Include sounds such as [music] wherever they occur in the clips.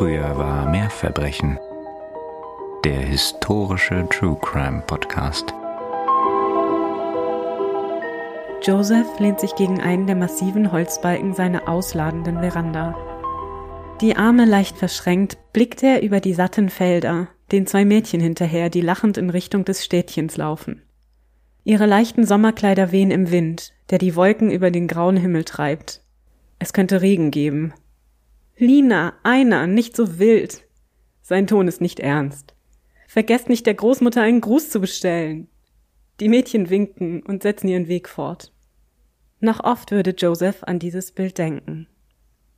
Früher war mehr Verbrechen. Der historische True Crime Podcast. Joseph lehnt sich gegen einen der massiven Holzbalken seiner ausladenden Veranda. Die Arme leicht verschränkt blickt er über die satten Felder, den zwei Mädchen hinterher, die lachend in Richtung des Städtchens laufen. Ihre leichten Sommerkleider wehen im Wind, der die Wolken über den grauen Himmel treibt. Es könnte Regen geben. Lina, einer, nicht so wild. Sein Ton ist nicht ernst. Vergesst nicht, der Großmutter einen Gruß zu bestellen. Die Mädchen winken und setzen ihren Weg fort. Noch oft würde Joseph an dieses Bild denken.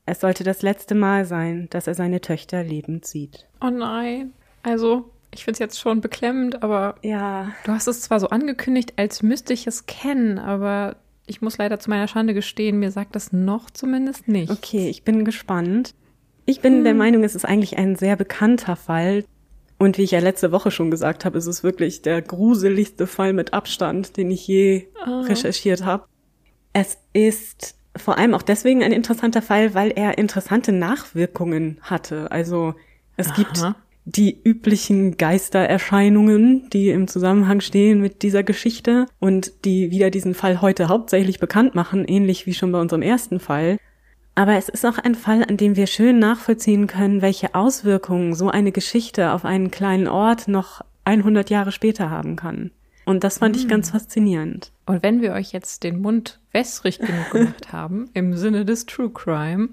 Es sollte das letzte Mal sein, dass er seine Töchter lebend sieht. Oh nein. Also, ich finde es jetzt schon beklemmend, aber Ja, du hast es zwar so angekündigt, als müsste ich es kennen, aber ich muss leider zu meiner Schande gestehen, mir sagt das noch zumindest nicht. okay, ich bin gespannt. Ich bin der Meinung, es ist eigentlich ein sehr bekannter Fall. Und wie ich ja letzte Woche schon gesagt habe, ist es wirklich der gruseligste Fall mit Abstand, den ich je recherchiert habe. Es ist vor allem auch deswegen ein interessanter Fall, weil er interessante Nachwirkungen hatte. Also es gibt Aha. Die üblichen Geistererscheinungen, die im Zusammenhang stehen mit dieser Geschichte und die wieder diesen Fall heute hauptsächlich bekannt machen, ähnlich wie schon bei unserem ersten Fall. Aber es ist auch ein Fall, an dem wir schön nachvollziehen können, welche Auswirkungen so eine Geschichte auf einen kleinen Ort noch 100 Jahre später haben kann. Und das fand ich ganz faszinierend. Und wenn wir euch jetzt den Mund wässrig genug gemacht haben, im Sinne des True Crime,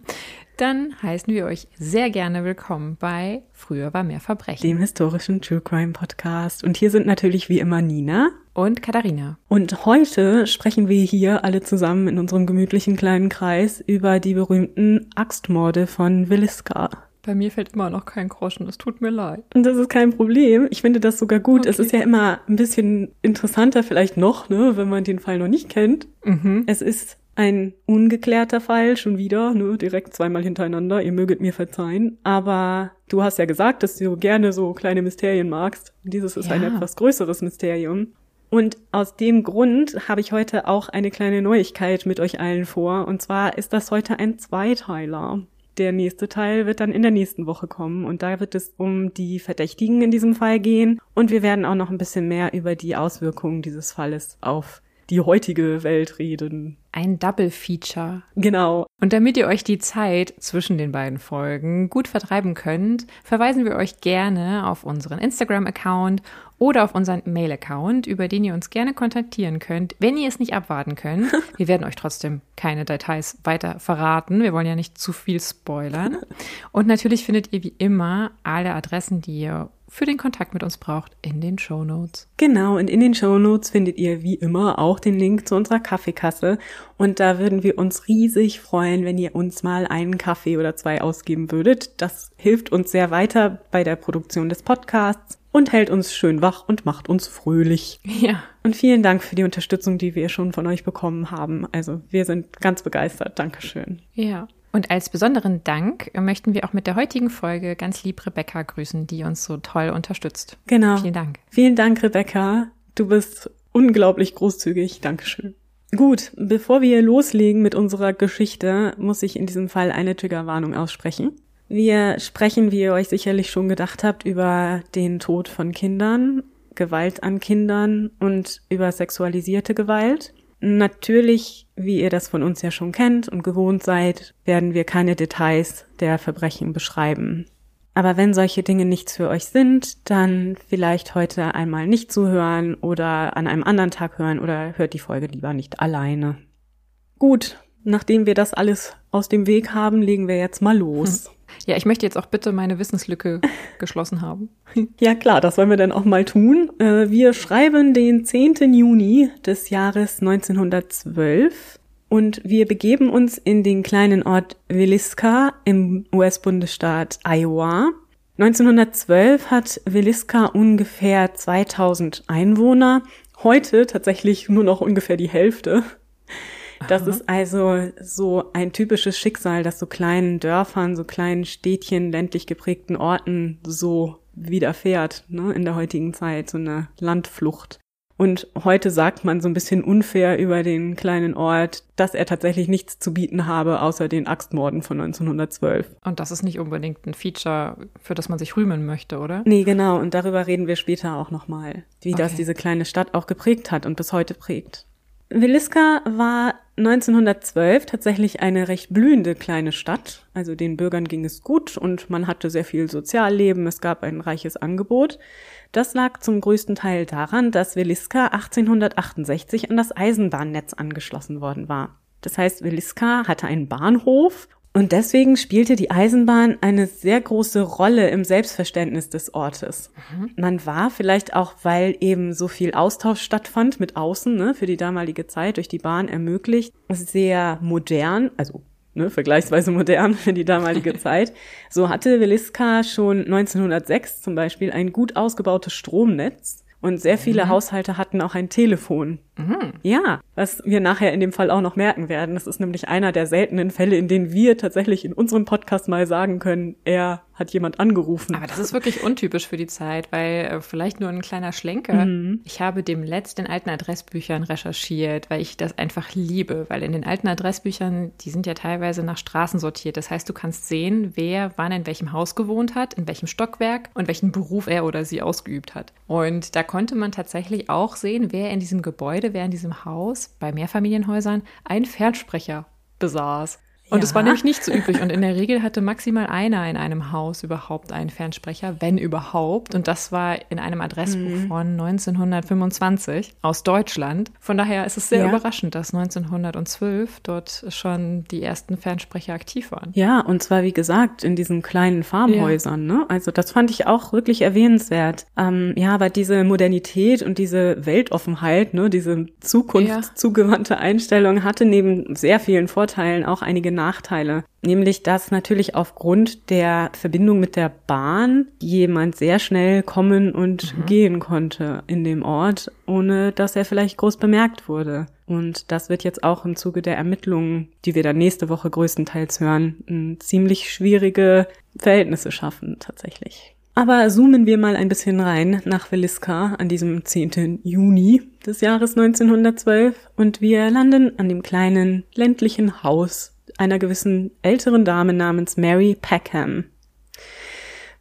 dann heißen wir euch sehr gerne willkommen bei Früher war mehr Verbrechen. Dem historischen True Crime Podcast. Und hier sind natürlich wie immer Nina. Und Katharina. Und heute sprechen wir hier alle zusammen in unserem gemütlichen kleinen Kreis über die berühmten Axtmorde von Williska. Bei mir fällt immer noch kein Groschen, es tut mir leid. Und das ist kein Problem. Ich finde das sogar gut. Es Okay. ist ja immer ein bisschen interessanter vielleicht noch, ne, wenn man den Fall noch nicht kennt. Mhm. Es ist ein ungeklärter Fall, schon wieder, ne, direkt zweimal hintereinander. Ihr möget mir verzeihen. Aber du hast ja gesagt, dass du gerne so kleine Mysterien magst. Dieses ist ein Ja. etwas größeres Mysterium. Und aus dem Grund habe ich heute auch eine kleine Neuigkeit mit euch allen vor. Und zwar ist das heute ein Zweiteiler. Der nächste Teil wird dann in der nächsten Woche kommen und da wird es um die Verdächtigen in diesem Fall gehen und wir werden auch noch ein bisschen mehr über die Auswirkungen dieses Falles auf die heutige Welt reden. Ein Double Feature. Genau. Und damit ihr euch die Zeit zwischen den beiden Folgen gut vertreiben könnt, verweisen wir euch gerne auf unseren Instagram-Account oder auf unseren Mail-Account, über den ihr uns gerne kontaktieren könnt, wenn ihr es nicht abwarten könnt. [laughs] Wir werden euch trotzdem keine Details weiter verraten. Wir wollen ja nicht zu viel spoilern. Und natürlich findet ihr wie immer alle Adressen, die ihr für den Kontakt mit uns braucht, in den Show Notes. Genau, und in den Shownotes findet ihr wie immer auch den Link zu unserer Kaffeekasse. Und da würden wir uns riesig freuen, wenn ihr uns mal einen Kaffee oder zwei ausgeben würdet. Das hilft uns sehr weiter bei der Produktion des Podcasts und hält uns schön wach und macht uns fröhlich. Ja. Und vielen Dank für die Unterstützung, die wir schon von euch bekommen haben. Also wir sind ganz begeistert. Dankeschön. Ja. Und als besonderen Dank möchten wir auch mit der heutigen Folge ganz lieb Rebecca grüßen, die uns so toll unterstützt. Genau. Vielen Dank. Vielen Dank, Rebecca. Du bist unglaublich großzügig. Dankeschön. Gut, bevor wir loslegen mit unserer Geschichte, muss ich in diesem Fall eine Triggerwarnung aussprechen. Wir sprechen, wie ihr euch sicherlich schon gedacht habt, über den Tod von Kindern, Gewalt an Kindern und über sexualisierte Gewalt. Natürlich, wie ihr das von uns ja schon kennt und gewohnt seid, werden wir keine Details der Verbrechen beschreiben. Aber wenn solche Dinge nichts für euch sind, dann vielleicht heute einmal nicht zuhören oder an einem anderen Tag hören oder hört die Folge lieber nicht alleine. Gut, nachdem wir das alles aus dem Weg haben, legen wir jetzt mal los. [laughs] Ja, ich möchte jetzt auch bitte meine Wissenslücke [laughs] geschlossen haben. Ja klar, das wollen wir dann auch mal tun. Äh, Wir schreiben den 10. Juni des Jahres 1912 und wir begeben uns in den kleinen Ort Williska im US-Bundesstaat Iowa. 1912 hat Williska ungefähr 2000 Einwohner, heute tatsächlich nur noch ungefähr die Hälfte. Das ist also so ein typisches Schicksal, das so kleinen Dörfern, so kleinen Städtchen, ländlich geprägten Orten so widerfährt, ne, in der heutigen Zeit, so eine Landflucht. Und heute sagt man so ein bisschen unfair über den kleinen Ort, dass er tatsächlich nichts zu bieten habe, außer den Axtmorden von 1912. Und das ist nicht unbedingt ein Feature, für das man sich rühmen möchte, oder? Nee, genau. Und darüber reden wir später auch nochmal, wie okay. das diese kleine Stadt auch geprägt hat und bis heute prägt. Williska war 1912 tatsächlich eine recht blühende kleine Stadt. Also den Bürgern ging es gut und man hatte sehr viel Sozialleben. Es gab ein reiches Angebot. Das lag zum größten Teil daran, dass Williska 1868 an das Eisenbahnnetz angeschlossen worden war. Das heißt, Williska hatte einen Bahnhof und deswegen spielte die Eisenbahn eine sehr große Rolle im Selbstverständnis des Ortes. Mhm. Man war vielleicht auch, weil eben so viel Austausch stattfand mit außen, ne, für die damalige Zeit durch die Bahn ermöglicht, sehr modern, also ne, vergleichsweise modern für die damalige [laughs] Zeit. So hatte Williska schon 1906 zum Beispiel ein gut ausgebautes Stromnetz und sehr viele mhm. Haushalte hatten auch ein Telefon. Mhm. Ja, was wir nachher in dem Fall auch noch merken werden. Das ist nämlich einer der seltenen Fälle, in denen wir tatsächlich in unserem Podcast mal sagen können, er hat jemand angerufen. Aber das ist wirklich untypisch für die Zeit, weil äh, vielleicht nur ein kleiner Schlenker. Mhm. Ich habe dem letzt in alten Adressbüchern recherchiert, weil ich das einfach liebe, weil in den alten Adressbüchern, die sind ja teilweise nach Straßen sortiert. Das heißt, du kannst sehen, wer wann in welchem Haus gewohnt hat, in welchem Stockwerk und welchen Beruf er oder sie ausgeübt hat. Und da konnte man tatsächlich auch sehen, wer in diesem Gebäude, wer in diesem Haus bei Mehrfamilienhäusern einen Fernsprecher besaß. Und es ja. war nämlich nicht so üblich. Und in der Regel hatte maximal einer in einem Haus überhaupt einen Fernsprecher, wenn überhaupt. Und das war in einem Adressbuch mhm. von 1925 aus Deutschland. Von daher ist es sehr ja. überraschend, dass 1912 dort schon die ersten Fernsprecher aktiv waren. Ja, und zwar wie gesagt in diesen kleinen Farmhäusern. Ja. Ne? Also das fand ich auch wirklich erwähnenswert. Ähm, ja, aber diese Modernität und diese Weltoffenheit, ne, diese zukunftszugewandte Einstellung hatte neben sehr vielen Vorteilen auch einige Nachteile. Nämlich, dass natürlich aufgrund der Verbindung mit der Bahn jemand sehr schnell kommen und mhm. gehen konnte in dem Ort, ohne dass er vielleicht groß bemerkt wurde. Und das wird jetzt auch im Zuge der Ermittlungen, die wir dann nächste Woche größtenteils hören, ziemlich schwierige Verhältnisse schaffen tatsächlich. Aber zoomen wir mal ein bisschen rein nach Williska an diesem 10. Juni des Jahres 1912 und wir landen an dem kleinen ländlichen Haus einer gewissen älteren Dame namens Mary Peckham.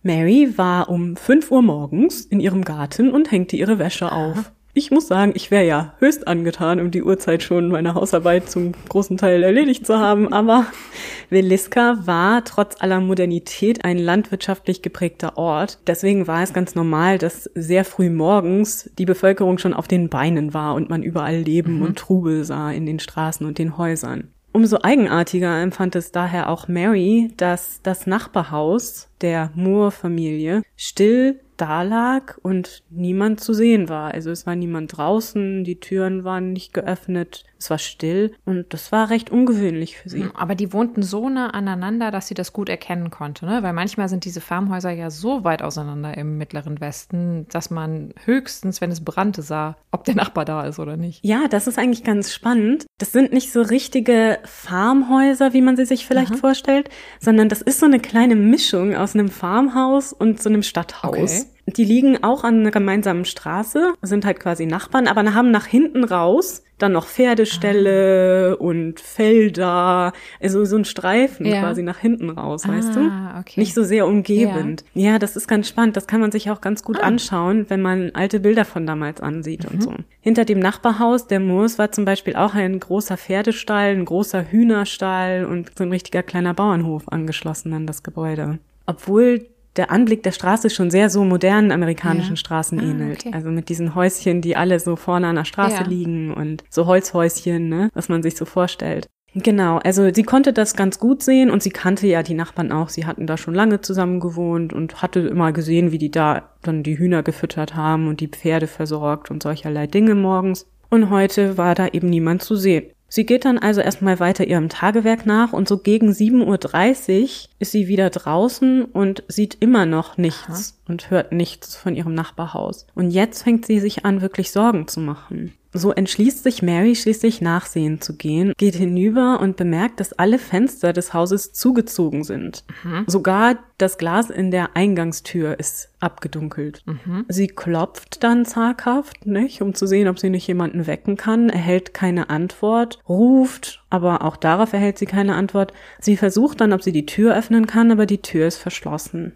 Mary war um fünf Uhr morgens in ihrem Garten und hängte ihre Wäsche auf. Ich muss sagen, ich wäre ja höchst angetan, um die Uhrzeit schon meine Hausarbeit zum großen Teil erledigt zu haben, aber [laughs] Veliska war trotz aller Modernität ein landwirtschaftlich geprägter Ort. Deswegen war es ganz normal, dass sehr früh morgens die Bevölkerung schon auf den Beinen war und man überall Leben mhm. und Trubel sah in den Straßen und den Häusern. Umso eigenartiger empfand es daher auch Mary, dass das Nachbarhaus der Moore-Familie still dalag und niemand zu sehen war. Also es war niemand draußen, die Türen waren nicht geöffnet, es war still und das war recht ungewöhnlich für sie. Aber die wohnten so nah aneinander, dass sie das gut erkennen konnte, ne? Weil manchmal sind diese Farmhäuser ja so weit auseinander im Mittleren Westen, dass man höchstens, wenn es brannte, sah, ob der Nachbar da ist oder nicht. Ja, das ist eigentlich ganz spannend. Das sind nicht so richtige Farmhäuser, wie man sie sich vielleicht Aha. vorstellt, sondern das ist so eine kleine Mischung aus einem Farmhaus und so einem Stadthaus. Okay. Die liegen auch an einer gemeinsamen Straße, sind halt quasi Nachbarn, aber haben nach hinten raus dann noch Pferdestelle ah. und Felder, also so ein Streifen ja. quasi nach hinten raus, ah, weißt du? Okay. Nicht so sehr umgebend. Ja. ja. das ist ganz spannend. Das kann man sich auch ganz gut ah. anschauen, wenn man alte Bilder von damals ansieht mhm. und so. Hinter dem Nachbarhaus der Moors war zum Beispiel auch ein großer Pferdestall, ein großer Hühnerstall und so ein richtiger kleiner Bauernhof angeschlossen an das Gebäude. Obwohl der Anblick der Straße schon sehr so modernen amerikanischen ja. Straßen ah, ähnelt. Okay. Also mit diesen Häuschen, die alle so vorne an der Straße ja. liegen und so Holzhäuschen, ne, was man sich so vorstellt. Genau, also sie konnte das ganz gut sehen und sie kannte ja die Nachbarn auch. Sie hatten da schon lange zusammen gewohnt und hatte immer gesehen, wie die da dann die Hühner gefüttert haben und die Pferde versorgt und solcherlei Dinge morgens. Und heute war da eben niemand zu sehen. Sie geht dann also erstmal weiter ihrem Tagewerk nach und so gegen 7.30 Uhr ist sie wieder draußen und sieht immer noch nichts Aha. und hört nichts von ihrem Nachbarhaus. Und jetzt fängt sie sich an, wirklich Sorgen zu machen. So entschließt sich Mary schließlich nachsehen zu gehen, geht hinüber und bemerkt, dass alle Fenster des Hauses zugezogen sind. Mhm. Sogar das Glas in der Eingangstür ist abgedunkelt. Mhm. Sie klopft dann zaghaft, nicht, um zu sehen, ob sie nicht jemanden wecken kann, erhält keine Antwort, ruft, aber auch darauf erhält sie keine Antwort. Sie versucht dann, ob sie die Tür öffnen kann, aber die Tür ist verschlossen.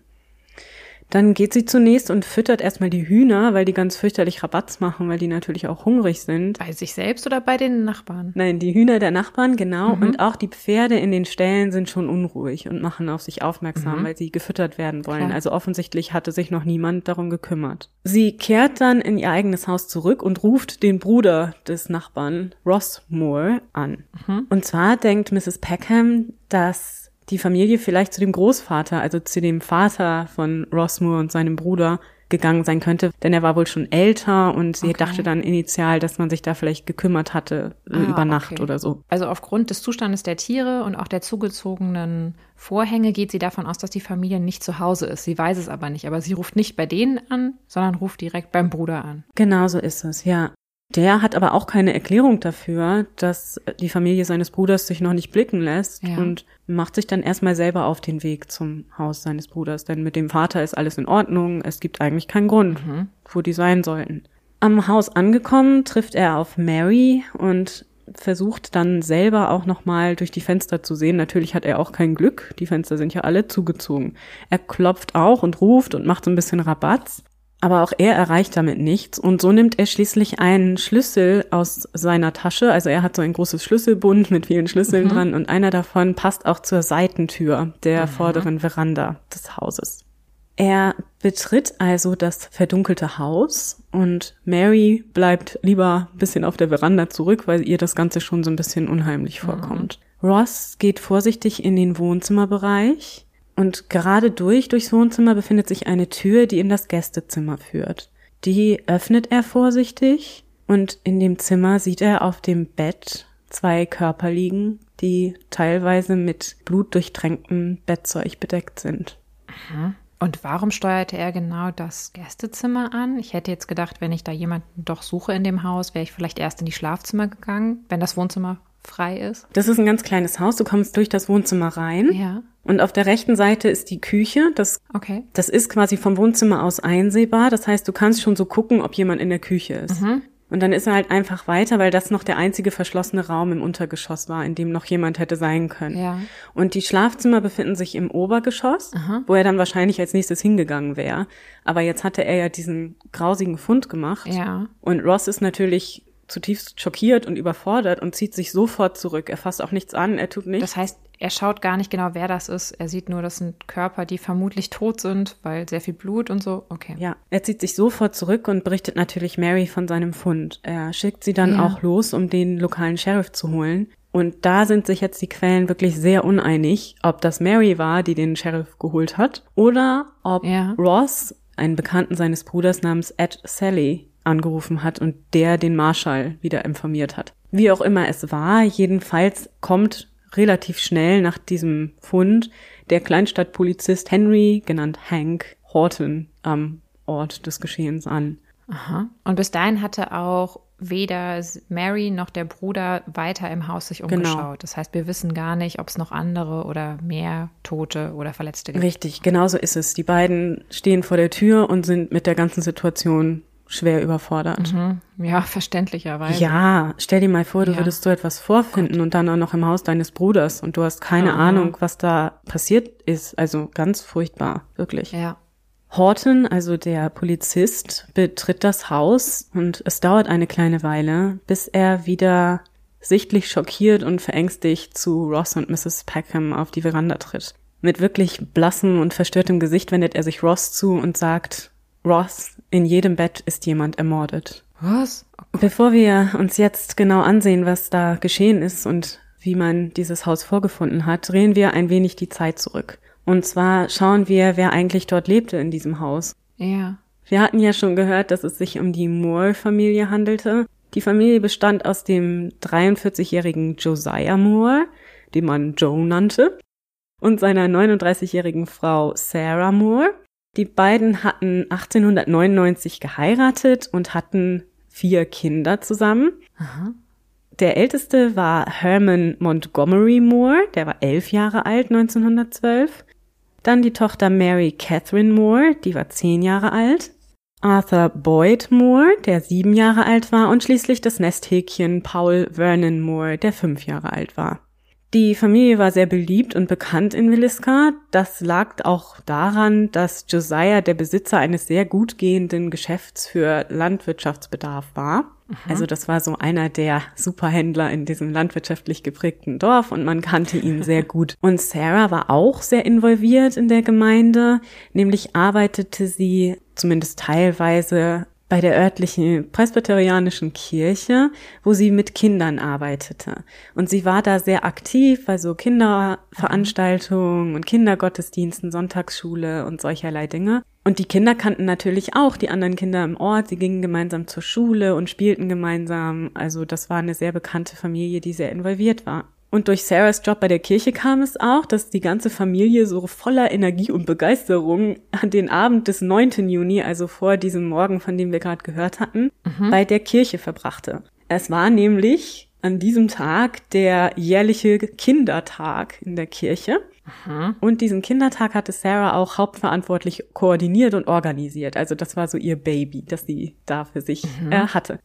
Dann geht sie zunächst und füttert erstmal die Hühner, weil die ganz fürchterlich Rabatz machen, weil die natürlich auch hungrig sind. Bei sich selbst oder bei den Nachbarn? Nein, die Hühner der Nachbarn, genau. Mhm. Und auch die Pferde in den Ställen sind schon unruhig und machen auf sich aufmerksam, mhm. weil sie gefüttert werden wollen. Klar. Also offensichtlich hatte sich noch niemand darum gekümmert. Sie kehrt dann in ihr eigenes Haus zurück und ruft den Bruder des Nachbarn, Ross Moore, an. Mhm. Und zwar denkt Mrs. Peckham, dass die Familie vielleicht zu dem Großvater, also zu dem Vater von Rossmoor und seinem Bruder gegangen sein könnte, denn er war wohl schon älter und sie okay. dachte dann initial, dass man sich da vielleicht gekümmert hatte äh, ah, über Nacht okay. oder so. Also aufgrund des Zustandes der Tiere und auch der zugezogenen Vorhänge geht sie davon aus, dass die Familie nicht zu Hause ist. Sie weiß es aber nicht, aber sie ruft nicht bei denen an, sondern ruft direkt beim Bruder an. Genau so ist es, ja. Der hat aber auch keine Erklärung dafür, dass die Familie seines Bruders sich noch nicht blicken lässt ja. und macht sich dann erstmal selber auf den Weg zum Haus seines Bruders. Denn mit dem Vater ist alles in Ordnung. Es gibt eigentlich keinen Grund, mhm. wo die sein sollten. Am Haus angekommen trifft er auf Mary und versucht dann selber auch nochmal durch die Fenster zu sehen. Natürlich hat er auch kein Glück. Die Fenster sind ja alle zugezogen. Er klopft auch und ruft und macht so ein bisschen Rabatz. Aber auch er erreicht damit nichts und so nimmt er schließlich einen Schlüssel aus seiner Tasche. Also er hat so ein großes Schlüsselbund mit vielen Schlüsseln mhm. dran und einer davon passt auch zur Seitentür der mhm. vorderen Veranda des Hauses. Er betritt also das verdunkelte Haus und Mary bleibt lieber ein bisschen auf der Veranda zurück, weil ihr das Ganze schon so ein bisschen unheimlich vorkommt. Mhm. Ross geht vorsichtig in den Wohnzimmerbereich und gerade durch, durchs Wohnzimmer befindet sich eine Tür, die in das Gästezimmer führt. Die öffnet er vorsichtig und in dem Zimmer sieht er auf dem Bett zwei Körper liegen, die teilweise mit blutdurchtränktem Bettzeug bedeckt sind. Mhm. Und warum steuerte er genau das Gästezimmer an? Ich hätte jetzt gedacht, wenn ich da jemanden doch suche in dem Haus, wäre ich vielleicht erst in die Schlafzimmer gegangen, wenn das Wohnzimmer frei ist. Das ist ein ganz kleines Haus. Du kommst durch das Wohnzimmer rein. Ja. Und auf der rechten Seite ist die Küche. Das, okay. das ist quasi vom Wohnzimmer aus einsehbar. Das heißt, du kannst schon so gucken, ob jemand in der Küche ist. Mhm. Und dann ist er halt einfach weiter, weil das noch der einzige verschlossene Raum im Untergeschoss war, in dem noch jemand hätte sein können. Ja. Und die Schlafzimmer befinden sich im Obergeschoss, Aha. wo er dann wahrscheinlich als nächstes hingegangen wäre. Aber jetzt hatte er ja diesen grausigen Fund gemacht. Ja. Und Ross ist natürlich zutiefst schockiert und überfordert und zieht sich sofort zurück. Er fasst auch nichts an, er tut nichts. Das heißt, er schaut gar nicht genau, wer das ist. Er sieht nur, das sind Körper, die vermutlich tot sind, weil sehr viel Blut und so. Okay. Ja, er zieht sich sofort zurück und berichtet natürlich Mary von seinem Fund. Er schickt sie dann ja. auch los, um den lokalen Sheriff zu holen. Und da sind sich jetzt die Quellen wirklich sehr uneinig, ob das Mary war, die den Sheriff geholt hat, oder ob ja. Ross, einen Bekannten seines Bruders namens Ed Sally, angerufen hat und der den Marshall wieder informiert hat. Wie auch immer es war, jedenfalls kommt relativ schnell nach diesem Fund der Kleinstadtpolizist Henry, genannt Hank Horton, am Ort des Geschehens an. Aha. Und bis dahin hatte auch weder Mary noch der Bruder weiter im Haus sich genau. umgeschaut. Genau. Das heißt, wir wissen gar nicht, ob es noch andere oder mehr Tote oder Verletzte gibt. Richtig, genau so ist es. Die beiden stehen vor der Tür und sind mit der ganzen Situation schwer überfordert. Mhm. Ja, verständlicherweise. Ja, stell dir mal vor, du ja. würdest so etwas vorfinden Gott. und dann auch noch im Haus deines Bruders und du hast keine ja, Ahnung, was da passiert ist. Also ganz furchtbar, wirklich. Ja. Horton, also der Polizist, betritt das Haus und es dauert eine kleine Weile, bis er wieder sichtlich schockiert und verängstigt zu Ross und Mrs. Peckham auf die Veranda tritt. Mit wirklich blassem und verstörtem Gesicht wendet er sich Ross zu und sagt, Ross, in jedem Bett ist jemand ermordet. Was? Bevor wir uns jetzt genau ansehen, was da geschehen ist und wie man dieses Haus vorgefunden hat, drehen wir ein wenig die Zeit zurück. Und zwar schauen wir, wer eigentlich dort lebte in diesem Haus. Ja. Wir hatten ja schon gehört, dass es sich um die Moore-Familie handelte. Die Familie bestand aus dem 43-jährigen Josiah Moore, den man Joe nannte, und seiner 39-jährigen Frau Sarah Moore. Die beiden hatten 1899 geheiratet und hatten vier Kinder zusammen. Der älteste war Herman Montgomery Moore, der war elf Jahre alt 1912. Dann die Tochter Mary Catherine Moore, die war zehn Jahre alt. Arthur Boyd Moore, der sieben Jahre alt war. Und schließlich das Nesthäkchen Paul Vernon Moore, der fünf Jahre alt war. Die Familie war sehr beliebt und bekannt in Williska. Das lag auch daran, dass Josiah der Besitzer eines sehr gut gehenden Geschäfts für Landwirtschaftsbedarf war. Also das war so einer der Superhändler in diesem landwirtschaftlich geprägten Dorf und man kannte ihn sehr [laughs] gut. Und Sarah war auch sehr involviert in der Gemeinde, nämlich arbeitete sie zumindest teilweise bei der örtlichen presbyterianischen Kirche, wo sie mit Kindern arbeitete. Und sie war da sehr aktiv bei so Kinderveranstaltungen und Kindergottesdiensten, Sonntagsschule und solcherlei Dinge. Und die Kinder kannten natürlich auch die anderen Kinder im Ort. Sie gingen gemeinsam zur Schule und spielten gemeinsam. Also das war eine sehr bekannte Familie, die sehr involviert war. Und durch Sarahs Job bei der Kirche kam es auch, dass die ganze Familie so voller Energie und Begeisterung an den Abend des 9. Juni, also vor diesem Morgen, von dem wir gerade gehört hatten, bei der Kirche verbrachte. Es war nämlich an diesem Tag der jährliche Kindertag in der Kirche. Und diesen Kindertag hatte Sarah auch hauptverantwortlich koordiniert und organisiert. Also das war so ihr Baby, das sie da für sich äh, hatte.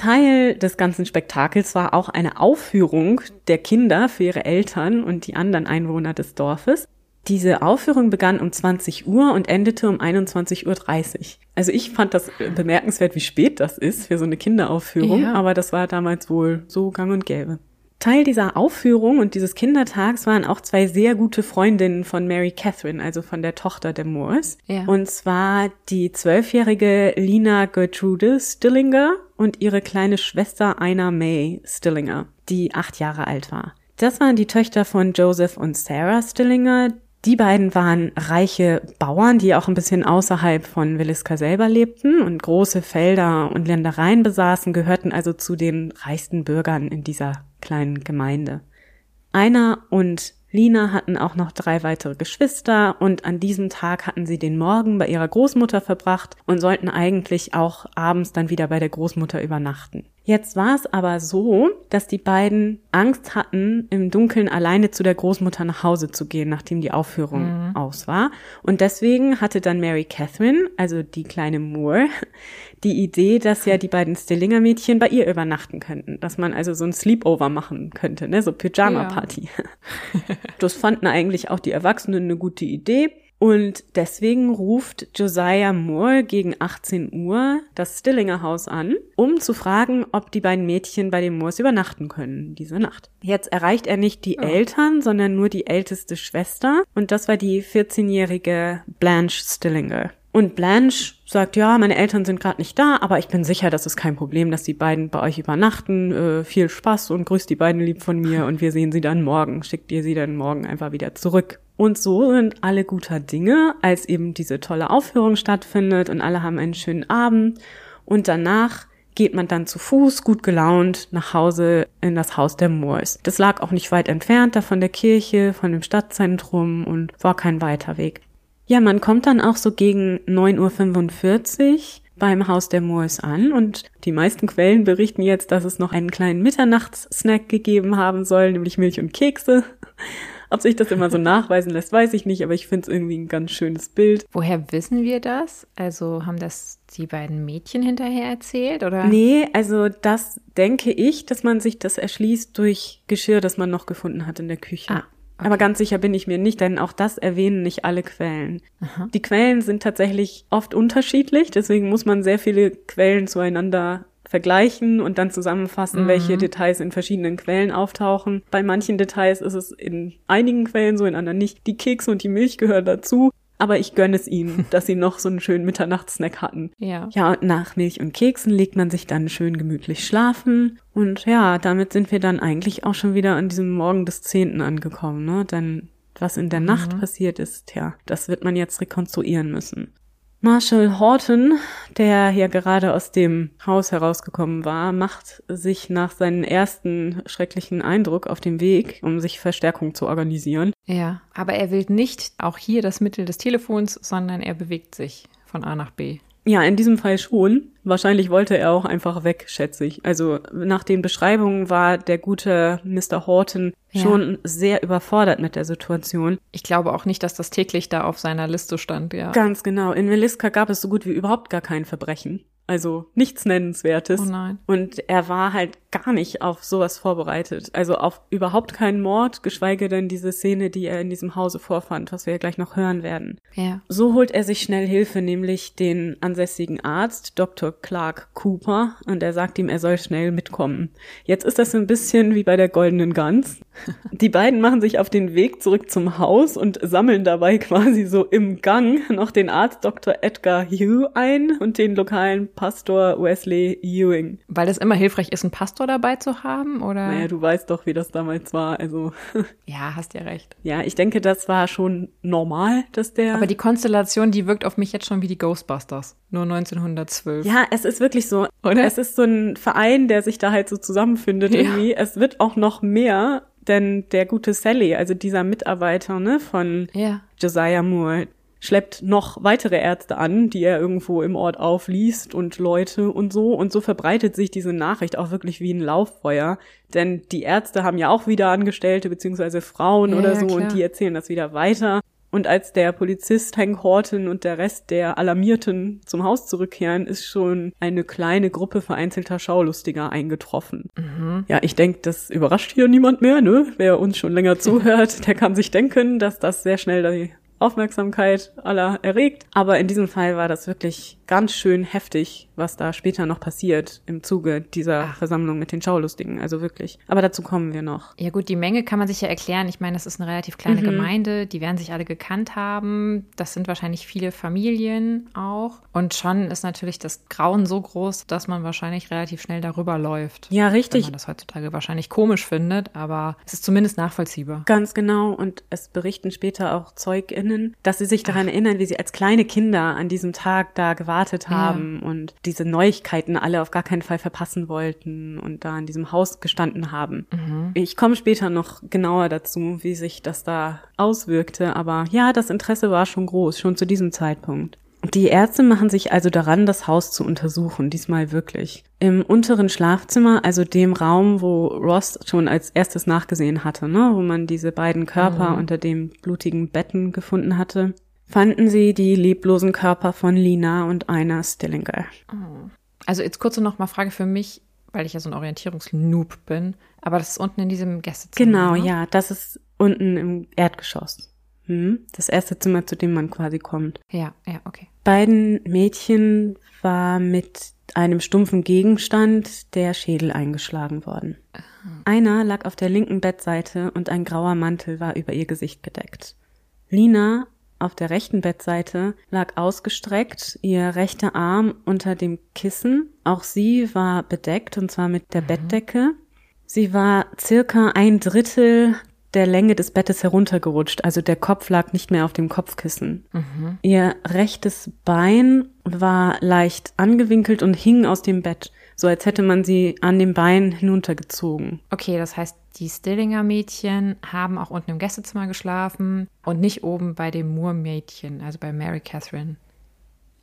Teil des ganzen Spektakels war auch eine Aufführung der Kinder für ihre Eltern und die anderen Einwohner des Dorfes. Diese Aufführung begann um 20 Uhr und endete um 21.30 Uhr. Also ich fand das bemerkenswert, wie spät das ist für so eine Kinderaufführung, Ja. aber das war damals wohl so gang und gäbe. Teil dieser Aufführung und dieses Kindertags waren auch zwei sehr gute Freundinnen von Mary Catherine, also von der Tochter der Moores. Ja. Und zwar die zwölfjährige Lina Gertrude Stillinger und ihre kleine Schwester Ina May Stillinger, die acht Jahre alt war. Das waren die Töchter von Joseph und Sarah Stillinger. Die beiden waren reiche Bauern, die auch ein bisschen außerhalb von Williska selber lebten und große Felder und Ländereien besaßen, gehörten also zu den reichsten Bürgern in dieser kleinen Gemeinde. Einer und Lina hatten auch noch drei weitere Geschwister und an diesem Tag hatten sie den Morgen bei ihrer Großmutter verbracht und sollten eigentlich auch abends dann wieder bei der Großmutter übernachten. Jetzt war es aber so, dass die beiden Angst hatten, im Dunkeln alleine zu der Großmutter nach Hause zu gehen, nachdem die Aufführung aus war. Und deswegen hatte dann Mary Catherine, also die kleine Moore, [laughs] die Idee, dass ja die beiden Stillinger Mädchen bei ihr übernachten könnten, dass man also so ein Sleepover machen könnte, ne, so Pyjama-Party. [laughs] Das fanden eigentlich auch die Erwachsenen eine gute Idee. Und deswegen ruft Josiah Moore gegen 18 Uhr das Stillinger Haus an, um zu fragen, ob die beiden Mädchen bei den Moores übernachten können diese Nacht. Jetzt erreicht er nicht die Eltern, sondern nur die älteste Schwester. Und das war die 14-jährige Blanche Stillinger. Und Blanche sagt, ja, meine Eltern sind gerade nicht da, aber ich bin sicher, das ist kein Problem, dass die beiden bei euch übernachten. Äh, viel Spaß und grüßt die beiden lieb von mir [laughs] und wir sehen sie dann morgen. Schickt ihr sie dann morgen einfach wieder zurück. Und so sind alle guter Dinge, als eben diese tolle Aufführung stattfindet und alle haben einen schönen Abend. Und danach geht man dann zu Fuß, gut gelaunt, nach Hause in das Haus der Moors. Das lag auch nicht weit entfernt da von der Kirche, von dem Stadtzentrum und war kein weiter Weg. Ja, man kommt dann auch so gegen 9.45 Uhr beim Haus der Moors an und die meisten Quellen berichten jetzt, dass es noch einen kleinen Mitternachtssnack gegeben haben soll, nämlich Milch und Kekse. Ob sich das immer so nachweisen lässt, weiß ich nicht, aber ich finde es irgendwie ein ganz schönes Bild. Woher wissen wir das? Also haben das die beiden Mädchen hinterher erzählt oder? Nee, also das denke ich, dass man sich das erschließt durch Geschirr, das man noch gefunden hat in der Küche. Ah, okay. Aber ganz sicher bin ich mir nicht, denn auch das erwähnen nicht alle Quellen. Die Quellen sind tatsächlich oft unterschiedlich, deswegen muss man sehr viele Quellen zueinander vergleichen und dann zusammenfassen, welche Details in verschiedenen Quellen auftauchen. Bei manchen Details ist es in einigen Quellen so, in anderen nicht. Die Kekse und die Milch gehören dazu. Aber ich gönne es ihnen, [laughs] dass sie noch so einen schönen Mitternachtssnack hatten. Ja. Ja, und nach Milch und Keksen legt man sich dann schön gemütlich schlafen. Und ja, damit sind wir dann eigentlich auch schon wieder an diesem Morgen des Zehnten angekommen, ne? Denn was in der Nacht passiert ist, ja, das wird man jetzt rekonstruieren müssen. Marshall Horton, der ja gerade aus dem Haus herausgekommen war, macht sich nach seinem ersten schrecklichen Eindruck auf den Weg, um sich Verstärkung zu organisieren. Ja, aber er wählt nicht auch hier das Mittel des Telefons, sondern er bewegt sich von A nach B. Ja, in diesem Fall schon. Wahrscheinlich wollte er auch einfach weg, schätze ich. Also nach den Beschreibungen war der gute Mr. Horton Ja. schon sehr überfordert mit der Situation. Ich glaube auch nicht, dass das täglich da auf seiner Liste stand, ja. Ganz genau. In Meliska gab es so gut wie überhaupt gar kein Verbrechen. Also nichts Nennenswertes. Oh nein. Und er war halt gar nicht auf sowas vorbereitet. Also auf überhaupt keinen Mord, geschweige denn diese Szene, die er in diesem Hause vorfand, was wir ja gleich noch hören werden. Ja. So holt er sich schnell Hilfe, nämlich den ansässigen Arzt, Dr. Clark Cooper, und er sagt ihm, er soll schnell mitkommen. Jetzt ist das so ein bisschen wie bei der Goldenen Gans. [laughs] Die beiden machen sich auf den Weg zurück zum Haus und sammeln dabei [laughs] quasi so im Gang noch den Arzt Dr. Edgar Hugh ein und den lokalen Pastor Wesley Ewing. Weil es immer hilfreich ist, einen Pastor dabei zu haben, oder? Naja, du weißt doch, wie das damals war. Also [laughs] Ja, hast ja recht. ja, ich denke, das war schon normal, dass der. Aber die Konstellation, die wirkt auf mich jetzt schon wie die Ghostbusters. Nur 1912. Ja, es ist wirklich so. Oder? Es ist so ein Verein, der sich da halt so zusammenfindet Ja. irgendwie. Es wird auch noch mehr, denn der gute Sally, also dieser Mitarbeiter ne, von Ja. Josiah Moore, schleppt noch weitere Ärzte an, die er irgendwo im Ort aufliest und Leute und so. Und so verbreitet sich diese Nachricht auch wirklich wie ein Lauffeuer. Denn die Ärzte haben ja auch wieder Angestellte beziehungsweise Frauen Ja, oder ja, so klar. und die erzählen das wieder weiter. Und als der Polizist Hank Horton und der Rest der Alarmierten zum Haus zurückkehren, ist schon eine kleine Gruppe vereinzelter Schaulustiger eingetroffen. Mhm. Ja, ich denke, das überrascht hier niemand mehr, ne? Wer uns schon länger [laughs] zuhört, der kann sich denken, dass das sehr schnell die Aufmerksamkeit aller erregt. Aber in diesem Fall war das wirklich ganz schön heftig, was da später noch passiert im Zuge dieser Versammlung mit den Schaulustigen. Also wirklich. Aber dazu kommen wir noch. Ja gut, die Menge kann man sich ja erklären. Ich meine, das ist eine relativ kleine Gemeinde, die werden sich alle gekannt haben. Das sind wahrscheinlich viele Familien auch. Und schon ist natürlich das Grauen so groß, dass man wahrscheinlich relativ schnell darüber läuft. Ja, Wenn richtig. man das heutzutage wahrscheinlich komisch findet, aber es ist zumindest nachvollziehbar. Ganz genau. Und es berichten später auch ZeugInnen, dass sie sich daran erinnern, wie sie als kleine Kinder an diesem Tag da gewartet haben und diese Neuigkeiten alle auf gar keinen Fall verpassen wollten und da in diesem Haus gestanden haben. Ich komme später noch genauer dazu, wie sich das da auswirkte. Aber ja, das Interesse war schon groß, schon zu diesem Zeitpunkt. Die Ärzte machen sich also daran, das Haus zu untersuchen, diesmal wirklich. Im unteren Schlafzimmer, also dem Raum, wo Ross schon als erstes nachgesehen hatte, ne, wo man diese beiden Körper unter dem blutigen Betten gefunden hatte, fanden sie die leblosen Körper von Lina und einer Stillinger. Also jetzt kurze noch mal Frage für mich, weil ich ja so ein Orientierungsnoob bin. Aber das ist unten in diesem Gästezimmer. Genau, ne? ja, das ist unten im Erdgeschoss. Hm? Das erste Zimmer, zu dem man quasi kommt. Ja, ja, okay. Beiden Mädchen war mit einem stumpfen Gegenstand der Schädel eingeschlagen worden. Einer lag auf der linken Bettseite und ein grauer Mantel war über ihr Gesicht gedeckt. Lina auf der rechten Bettseite lag ausgestreckt, ihr rechter Arm unter dem Kissen. Auch sie war bedeckt und zwar mit der Bettdecke. Sie war circa ein Drittel der Länge des Bettes heruntergerutscht, also der Kopf lag nicht mehr auf dem Kopfkissen. Ihr rechtes Bein war leicht angewinkelt und hing aus dem Bett, so als hätte man sie an dem Bein hinuntergezogen. Okay, das heißt, die Stillinger Mädchen haben auch unten im Gästezimmer geschlafen und nicht oben bei dem Moore Mädchen, also bei Mary Catherine.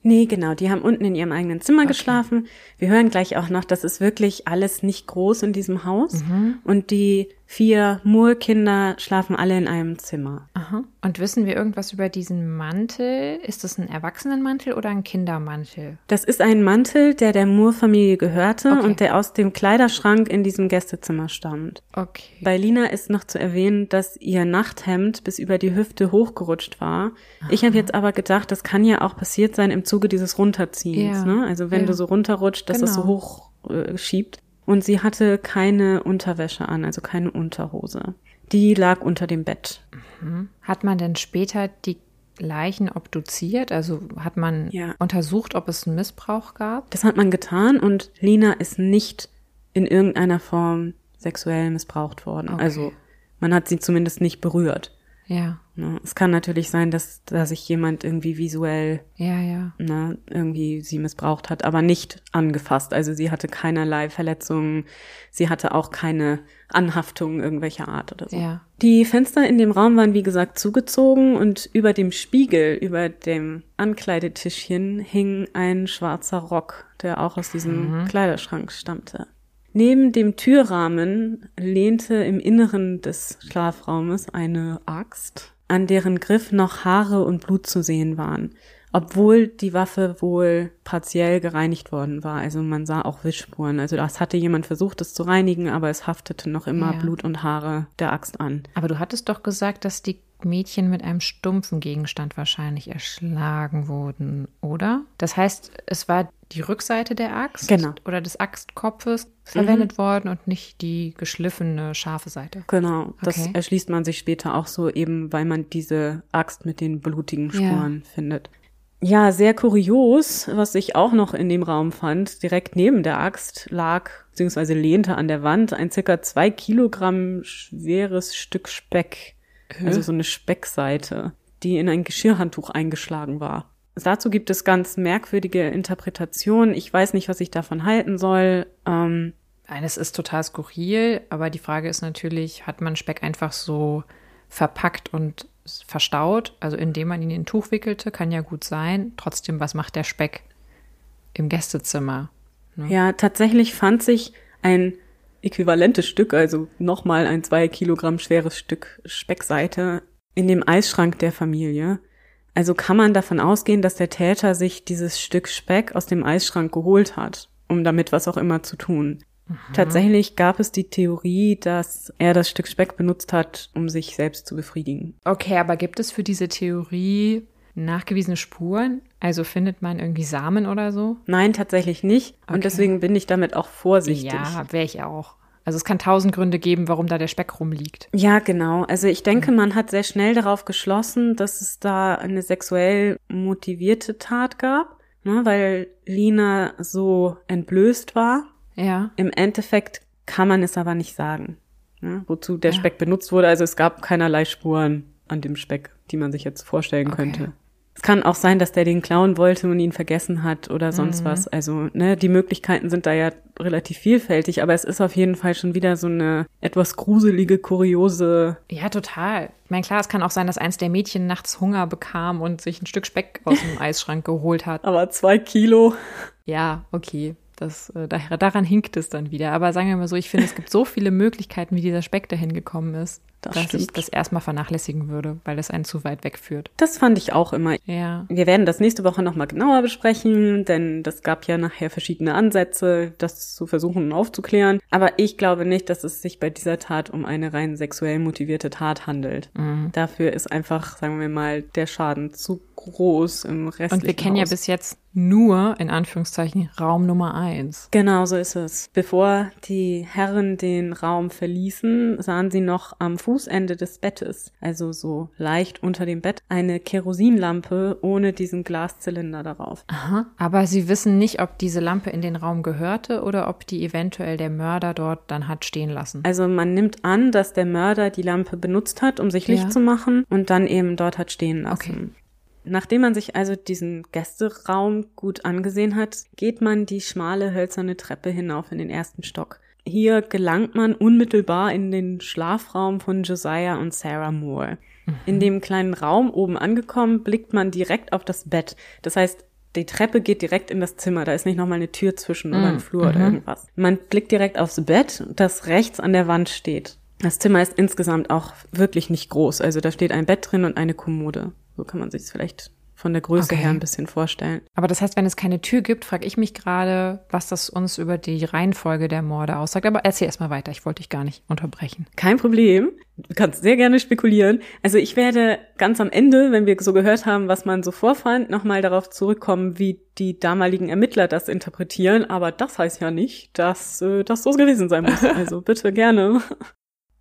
Nee, genau, die haben unten in ihrem eigenen Zimmer geschlafen. Wir hören gleich auch noch, das ist wirklich alles nicht groß in diesem Haus. Und die vier Moore-Kinder schlafen alle in einem Zimmer. Aha. Und wissen wir irgendwas über diesen Mantel? Ist das ein Erwachsenenmantel oder ein Kindermantel? Das ist ein Mantel, der der Moore-Familie gehörte Okay. und der aus dem Kleiderschrank in diesem Gästezimmer stammt. Okay. Bei Lina ist noch zu erwähnen, dass ihr Nachthemd bis über die Hüfte hochgerutscht war. Ich habe jetzt aber gedacht, das kann ja auch passiert sein im Zuge dieses Runterziehens. Ja. Ne? Also wenn Ja. du so runterrutscht, dass das so Genau. hoch äh, schiebt. Und sie hatte keine Unterwäsche an, also keine Unterhose. Die lag unter dem Bett. Hat man denn später die Leichen obduziert? Also hat man Ja. untersucht, ob es einen Missbrauch gab? Das hat man getan und Lina ist nicht in irgendeiner Form sexuell missbraucht worden. Okay. Also man hat sie zumindest nicht berührt. Ja. Ne? Es kann natürlich sein, dass da sich jemand irgendwie visuell Ja, ja. ne, irgendwie sie missbraucht hat, aber nicht angefasst. Also sie hatte keinerlei Verletzungen, sie hatte auch keine Anhaftung irgendwelcher Art oder so. Ja. Die Fenster in dem Raum waren wie gesagt zugezogen und über dem Spiegel, über dem Ankleidetischchen hing ein schwarzer Rock, der auch aus diesem Kleiderschrank stammte. Neben dem Türrahmen lehnte im Inneren des Schlafraumes eine Axt, an deren Griff noch Haare und Blut zu sehen waren, obwohl die Waffe wohl partiell gereinigt worden war. Also man sah auch Wischspuren. Also das hatte jemand versucht, es zu reinigen, aber es haftete noch immer Ja. Blut und Haare der Axt an. Aber du hattest doch gesagt, dass die Mädchen mit einem stumpfen Gegenstand wahrscheinlich erschlagen wurden, oder? Das heißt, es war die Rückseite der Axt Genau. oder des Axtkopfes verwendet worden und nicht die geschliffene scharfe Seite. Genau, das Okay. erschließt man sich später auch so eben, weil man diese Axt mit den blutigen Ja. Spuren findet. Ja, sehr kurios, was ich auch noch in dem Raum fand. Direkt neben der Axt lag, beziehungsweise lehnte an der Wand ein circa zwei Kilogramm schweres Stück Speck. Also so eine Speckseite, die in ein Geschirrhandtuch eingeschlagen war. Dazu gibt es ganz merkwürdige Interpretationen. Ich weiß nicht, was ich davon halten soll. Ähm, Eines ist total skurril, aber die Frage ist natürlich, hat man Speck einfach so verpackt und verstaut, also indem man ihn in ein Tuch wickelte, kann ja gut sein. Trotzdem, was macht der Speck im Gästezimmer? Ja, tatsächlich fand sich ein äquivalentes Stück, also nochmal ein zwei Kilogramm schweres Stück Speckseite in dem Eisschrank der Familie. Also kann man davon ausgehen, dass der Täter sich dieses Stück Speck aus dem Eisschrank geholt hat, um damit was auch immer zu tun. Tatsächlich gab es die Theorie, dass er das Stück Speck benutzt hat, um sich selbst zu befriedigen. Okay, aber gibt es für diese Theorie nachgewiesene Spuren? Also findet man irgendwie Samen oder so? Nein, tatsächlich nicht. Okay. Und deswegen bin ich damit auch vorsichtig. Ja, wäre ich auch. Also es kann tausend Gründe geben, warum da der Speck rumliegt. Ja, genau. Also ich denke, man hat sehr schnell darauf geschlossen, dass es da eine sexuell motivierte Tat gab, ne, weil Lina so entblößt war. Ja. Im Endeffekt kann man es aber nicht sagen, ne, wozu der Speck benutzt wurde. Also es gab keinerlei Spuren an dem Speck, die man sich jetzt vorstellen Okay. könnte. Es kann auch sein, dass der den klauen wollte und ihn vergessen hat oder sonst was. Also, ne, die Möglichkeiten sind da ja relativ vielfältig, aber es ist auf jeden Fall schon wieder so eine etwas gruselige, kuriose. Ja, total. Ich meine, klar, es kann auch sein, dass eins der Mädchen nachts Hunger bekam und sich ein Stück Speck aus dem [laughs] Eisschrank geholt hat. Aber zwei Kilo. Ja, okay. Das, äh, daran hinkt es dann wieder. Aber sagen wir mal so, ich finde, es gibt so viele Möglichkeiten, wie dieser Speck dahin gekommen ist, Das dass ich stimmt. das erstmal vernachlässigen würde, weil das einen zu weit wegführt. Das fand ich auch immer. Ja. Wir werden das nächste Woche nochmal genauer besprechen, denn das gab ja nachher verschiedene Ansätze, das zu versuchen aufzuklären. Aber ich glaube nicht, dass es sich bei dieser Tat um eine rein sexuell motivierte Tat handelt. Mhm. Dafür ist einfach, sagen wir mal, der Schaden zu groß im restlichen Und wir kennen ja Haus. bis jetzt nur, in Anführungszeichen, Raum Nummer eins. Genau so ist es. Bevor die Herren den Raum verließen, sahen sie noch am Fußende des Bettes, also so leicht unter dem Bett, eine Kerosinlampe ohne diesen Glaszylinder darauf. Aha. Aber sie wissen nicht, ob diese Lampe in den Raum gehörte oder ob die eventuell der Mörder dort dann hat stehen lassen. Also man nimmt an, dass der Mörder die Lampe benutzt hat, um sich Licht Ja. zu machen und dann eben dort hat stehen lassen. Okay. Nachdem man sich also diesen Gästeraum gut angesehen hat, geht man die schmale hölzerne Treppe hinauf in den ersten Stock. Hier gelangt man unmittelbar in den Schlafraum von Josiah und Sarah Moore. In dem kleinen Raum oben angekommen, blickt man direkt auf das Bett. Das heißt, die Treppe geht direkt in das Zimmer. Da ist nicht nochmal eine Tür zwischen oder ein Flur oder irgendwas. Man blickt direkt aufs Bett, das rechts an der Wand steht. Das Zimmer ist insgesamt auch wirklich nicht groß. Also da steht ein Bett drin und eine Kommode. So kann man sich es vielleicht von der Größe Okay. her ein bisschen vorstellen. Aber das heißt, wenn es keine Tür gibt, frage ich mich gerade, was das uns über die Reihenfolge der Morde aussagt. Aber erzähl erst mal weiter, ich wollte dich gar nicht unterbrechen. Kein Problem. Du kannst sehr gerne spekulieren. Also ich werde ganz am Ende, wenn wir so gehört haben, was man so vorfand, nochmal darauf zurückkommen, wie die damaligen Ermittler das interpretieren. Aber das heißt ja nicht, dass äh, das so gewesen sein muss. [laughs] Also bitte gerne.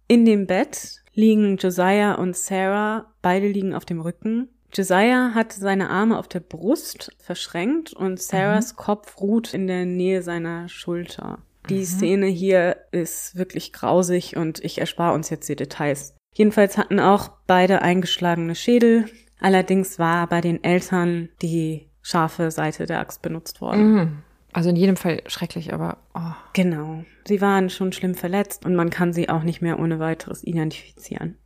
In dem Bett liegen Josiah und Sarah. Beide liegen auf dem Rücken. Josiah hat seine Arme auf der Brust verschränkt und Sarahs Kopf ruht in der Nähe seiner Schulter. Die Szene hier ist wirklich grausig und ich erspare uns jetzt die Details. Jedenfalls hatten auch beide eingeschlagene Schädel. Allerdings war bei den Eltern die scharfe Seite der Axt benutzt worden. Mhm. Also in jedem Fall schrecklich, aber oh. Genau. Sie waren schon schlimm verletzt und man kann sie auch nicht mehr ohne weiteres identifizieren.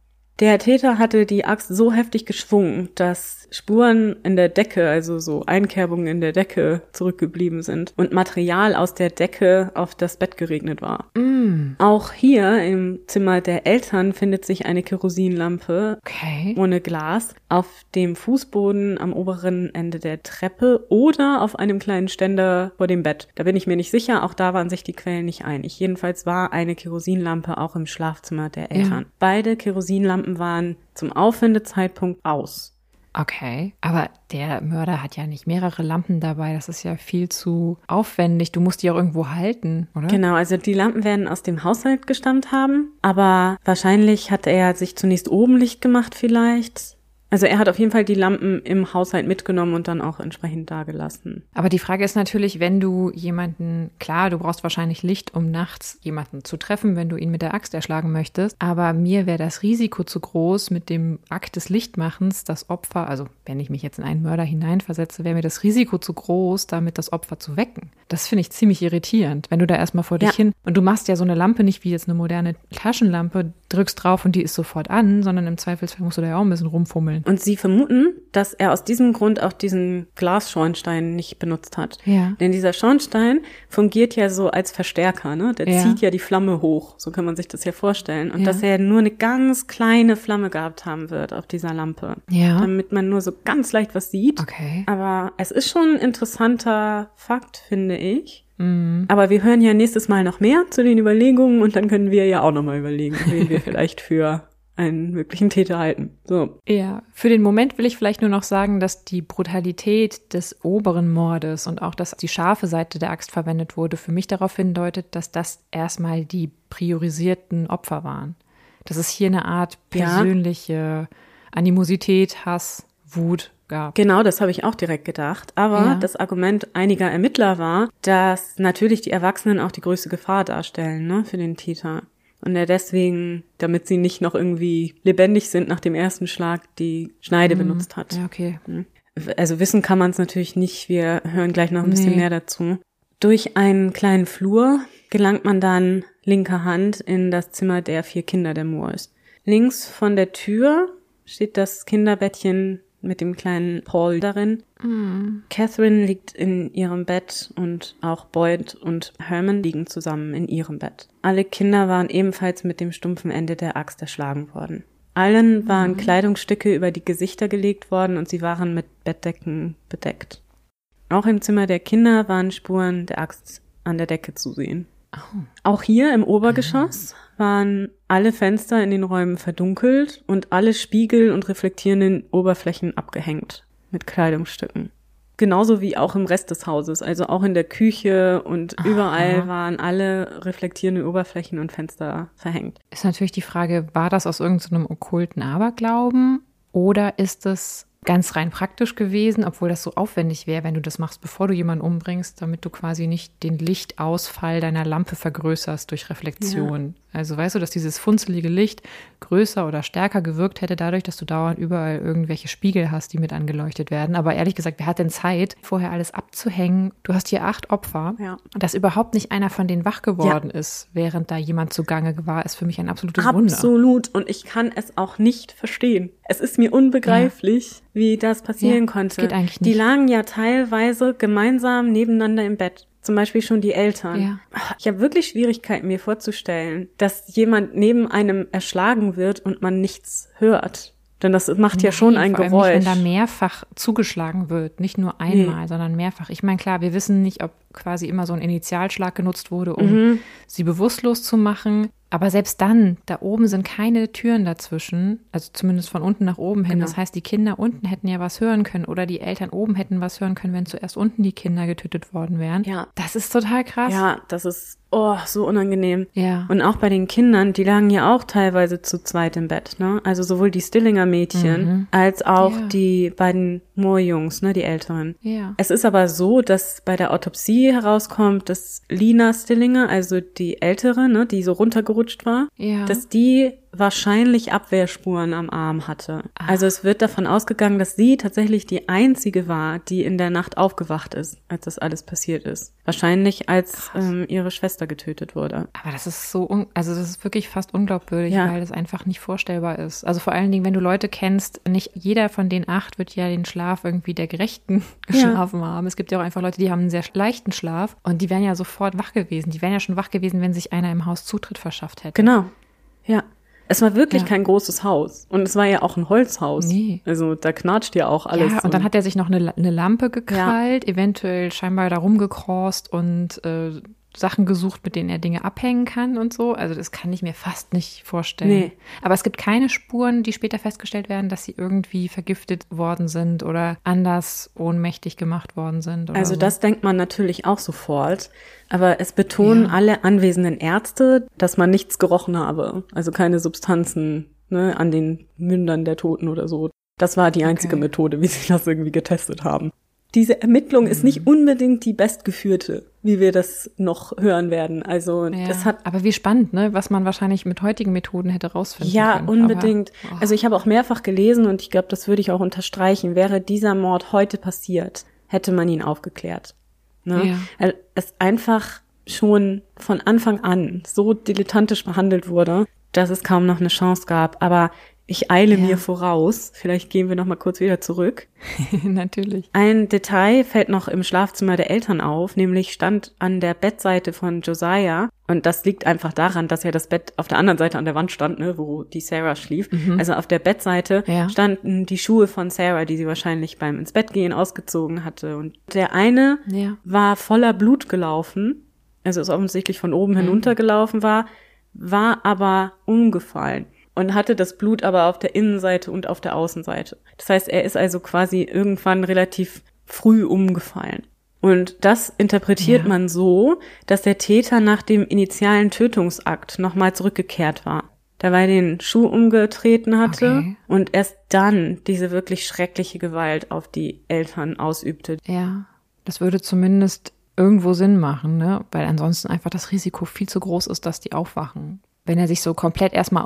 Der Täter hatte die Axt so heftig geschwungen, dass Spuren in der Decke, also so Einkerbungen in der Decke zurückgeblieben sind und Material aus der Decke auf das Bett geregnet war. Mm. Auch hier im Zimmer der Eltern findet sich eine Kerosinlampe Okay. ohne Glas auf dem Fußboden am oberen Ende der Treppe oder auf einem kleinen Ständer vor dem Bett. Da bin ich mir nicht sicher, auch da waren sich die Quellen nicht einig. Jedenfalls war eine Kerosinlampe auch im Schlafzimmer der Eltern. Beide Kerosinlampen waren zum Aufwendezeitpunkt aus. Okay. Aber der Mörder hat ja nicht mehrere Lampen dabei. Das ist ja viel zu aufwendig. Du musst die auch irgendwo halten, oder? Genau, also die Lampen werden aus dem Haushalt gestammt haben, aber wahrscheinlich hat er sich zunächst oben Licht gemacht vielleicht. Also er hat auf jeden Fall die Lampen im Haushalt mitgenommen und dann auch entsprechend dagelassen. Aber die Frage ist natürlich, wenn du jemanden, klar, du brauchst wahrscheinlich Licht, um nachts jemanden zu treffen, wenn du ihn mit der Axt erschlagen möchtest. Aber mir wäre das Risiko zu groß, mit dem Akt des Lichtmachens das Opfer, also wenn ich mich jetzt in einen Mörder hineinversetze, wäre mir das Risiko zu groß, damit das Opfer zu wecken. Das finde ich ziemlich irritierend, wenn du da erstmal vor dich Ja. hin und du machst ja so eine Lampe nicht wie jetzt eine moderne Taschenlampe, drückst drauf und die ist sofort an, sondern im Zweifelsfall musst du da ja auch ein bisschen rumfummeln. Und sie vermuten, dass er aus diesem Grund auch diesen Glasschornstein nicht benutzt hat. Ja. Denn dieser Schornstein fungiert ja so als Verstärker, ne? Der Ja. zieht ja die Flamme hoch. So kann man sich das ja vorstellen. Und Ja. dass er nur eine ganz kleine Flamme gehabt haben wird auf dieser Lampe. Ja. Damit man nur so ganz leicht was sieht. Okay. Aber es ist schon ein interessanter Fakt, finde ich. Mhm. Aber wir hören ja nächstes Mal noch mehr zu den Überlegungen und dann können wir ja auch nochmal überlegen, wen wir [laughs] vielleicht für einen möglichen Täter halten. So. Ja, für den Moment will ich vielleicht nur noch sagen, dass die Brutalität des oberen Mordes und auch, dass die scharfe Seite der Axt verwendet wurde, für mich darauf hindeutet, dass das erstmal die priorisierten Opfer waren. Dass es hier eine Art Ja. persönliche Animosität, Hass, Wut gab. Genau, das habe ich auch direkt gedacht. Aber Ja. das Argument einiger Ermittler war, dass natürlich die Erwachsenen auch die größte Gefahr darstellen, ne, für den Täter. Und er deswegen, damit sie nicht noch irgendwie lebendig sind nach dem ersten Schlag, die Schneide benutzt hat. Ja, okay. Also wissen kann man es natürlich nicht. Wir hören gleich noch ein bisschen Nee. mehr dazu. Durch einen kleinen Flur gelangt man dann linker Hand in das Zimmer der vier Kinder der Moores. Links von der Tür steht das Kinderbettchen mit dem kleinen Paul darin. Catherine liegt in ihrem Bett und auch Boyd und Herman liegen zusammen in ihrem Bett. Alle Kinder waren ebenfalls mit dem stumpfen Ende der Axt erschlagen worden. Allen waren Kleidungsstücke über die Gesichter gelegt worden und sie waren mit Bettdecken bedeckt. Auch im Zimmer der Kinder waren Spuren der Axt an der Decke zu sehen. Auch hier im Obergeschoss waren alle Fenster in den Räumen verdunkelt und alle Spiegel und reflektierenden Oberflächen abgehängt mit Kleidungsstücken. Genauso wie auch im Rest des Hauses, also auch in der Küche und überall waren alle reflektierenden Oberflächen und Fenster verhängt. Ist natürlich die Frage, war das aus irgendeinem okkulten Aberglauben oder ist es ganz rein praktisch gewesen, obwohl das so aufwendig wäre, wenn du das machst, bevor du jemanden umbringst, damit du quasi nicht den Lichtausfall deiner Lampe vergrößerst durch Reflexion. Also weißt du, dass dieses funzelige Licht größer oder stärker gewirkt hätte, dadurch, dass du dauernd überall irgendwelche Spiegel hast, die mit angeleuchtet werden. Aber ehrlich gesagt, wer hat denn Zeit, vorher alles abzuhängen? Du hast hier acht Opfer. Ja. Dass überhaupt nicht einer von denen wach geworden ist, während da jemand zugange war, ist für mich ein absolutes Wunder. Absolut. Und ich kann es auch nicht verstehen. Es ist mir unbegreiflich, wie das passieren Ja, konnte. geht eigentlich Die nicht. lagen ja teilweise gemeinsam nebeneinander im Bett. Zum Beispiel schon die Eltern. Ja. Ich habe wirklich Schwierigkeiten, mir vorzustellen, dass jemand neben einem erschlagen wird und man nichts hört. Denn das macht ja schon ein vor allem Geräusch. Nicht, wenn da mehrfach zugeschlagen wird, nicht nur einmal, sondern mehrfach. Ich meine, klar, wir wissen nicht, ob quasi immer so ein Initialschlag genutzt wurde, um Mhm. sie bewusstlos zu machen. Aber selbst dann, da oben sind keine Türen dazwischen, also zumindest von unten nach oben hin. Genau. Das heißt, die Kinder unten hätten ja was hören können oder die Eltern oben hätten was hören können, wenn zuerst unten die Kinder getötet worden wären. Ja. Das ist total krass. ja, das ist oh, so unangenehm. Ja. Und auch bei den Kindern, die lagen ja auch teilweise zu zweit im Bett, ne? Also sowohl die Stillinger Mädchen als auch Ja. die beiden Moore-Jungs, ne, die älteren. Ja. Es ist aber so, dass bei der Autopsie herauskommt, dass Lina Stillinger, also die ältere, ne, die so runtergerutscht war, Ja. dass die wahrscheinlich Abwehrspuren am Arm hatte. Also es wird davon ausgegangen, dass sie tatsächlich die einzige war, die in der Nacht aufgewacht ist, als das alles passiert ist. Wahrscheinlich als ähm, ihre Schwester getötet wurde. Aber das ist so, also das ist wirklich fast unglaubwürdig, Ja. weil das einfach nicht vorstellbar ist. Also vor allen Dingen, wenn du Leute kennst, nicht jeder von den acht wird ja den Schlaf irgendwie der Gerechten [laughs] geschlafen haben. Es gibt ja auch einfach Leute, die haben einen sehr leichten Schlaf und die wären ja sofort wach gewesen. Die wären ja schon wach gewesen, wenn sich einer im Haus Zutritt verschafft hätte. Genau. Ja. Es war wirklich Ja. kein großes Haus. Und es war ja auch ein Holzhaus. Nee. Also da knatscht ja auch alles. Ja, so. und dann hat er sich noch eine, eine Lampe gekrallt, eventuell scheinbar da rumgekrost und äh, Sachen gesucht, mit denen er Dinge abhängen kann und so. Also das kann ich mir fast nicht vorstellen. Nee. Aber es gibt keine Spuren, die später festgestellt werden, dass sie irgendwie vergiftet worden sind oder anders ohnmächtig gemacht worden sind. Also so. das denkt man natürlich auch sofort. Aber es betonen Ja. alle anwesenden Ärzte, dass man nichts gerochen habe. Also keine Substanzen ne, an den Mündern der Toten oder so. Das war die einzige Okay. Methode, wie sie das irgendwie getestet haben. Diese Ermittlung ist nicht unbedingt die bestgeführte, wie wir das noch hören werden. Also ja. das hat Aber wie spannend, ne? Was man wahrscheinlich mit heutigen Methoden hätte rausfinden Ja, können. unbedingt. Aber, oh. Also ich habe auch mehrfach gelesen und ich glaube, das würde ich auch unterstreichen. Wäre dieser Mord heute passiert, hätte man ihn aufgeklärt. Ne? Ja. Weil es einfach schon von Anfang an so dilettantisch behandelt wurde, dass es kaum noch eine Chance gab. Aber ich eile Ja. mir voraus. Vielleicht gehen wir noch mal kurz wieder zurück. [laughs] natürlich. Ein Detail fällt noch im Schlafzimmer der Eltern auf, nämlich stand an der Bettseite von Josiah, und das liegt einfach daran, dass ja das Bett auf der anderen Seite an der Wand stand, ne, wo die Sarah schlief. Also auf der Bettseite Ja. standen die Schuhe von Sarah, die sie wahrscheinlich beim ins Bett gehen ausgezogen hatte. Und der eine Ja. war voller Blut gelaufen, also ist offensichtlich von oben hinuntergelaufen war, war aber umgefallen und hatte das Blut aber auf der Innenseite und auf der Außenseite. Das heißt, er ist also quasi irgendwann relativ früh umgefallen. Und das interpretiert Ja. man so, dass der Täter nach dem initialen Tötungsakt nochmal zurückgekehrt war. Da er den Schuh umgetreten hatte Okay. und erst dann diese wirklich schreckliche Gewalt auf die Eltern ausübte. Ja, das würde zumindest irgendwo Sinn machen, ne? Weil ansonsten einfach das Risiko viel zu groß ist, dass die aufwachen. Wenn er sich so komplett erstmal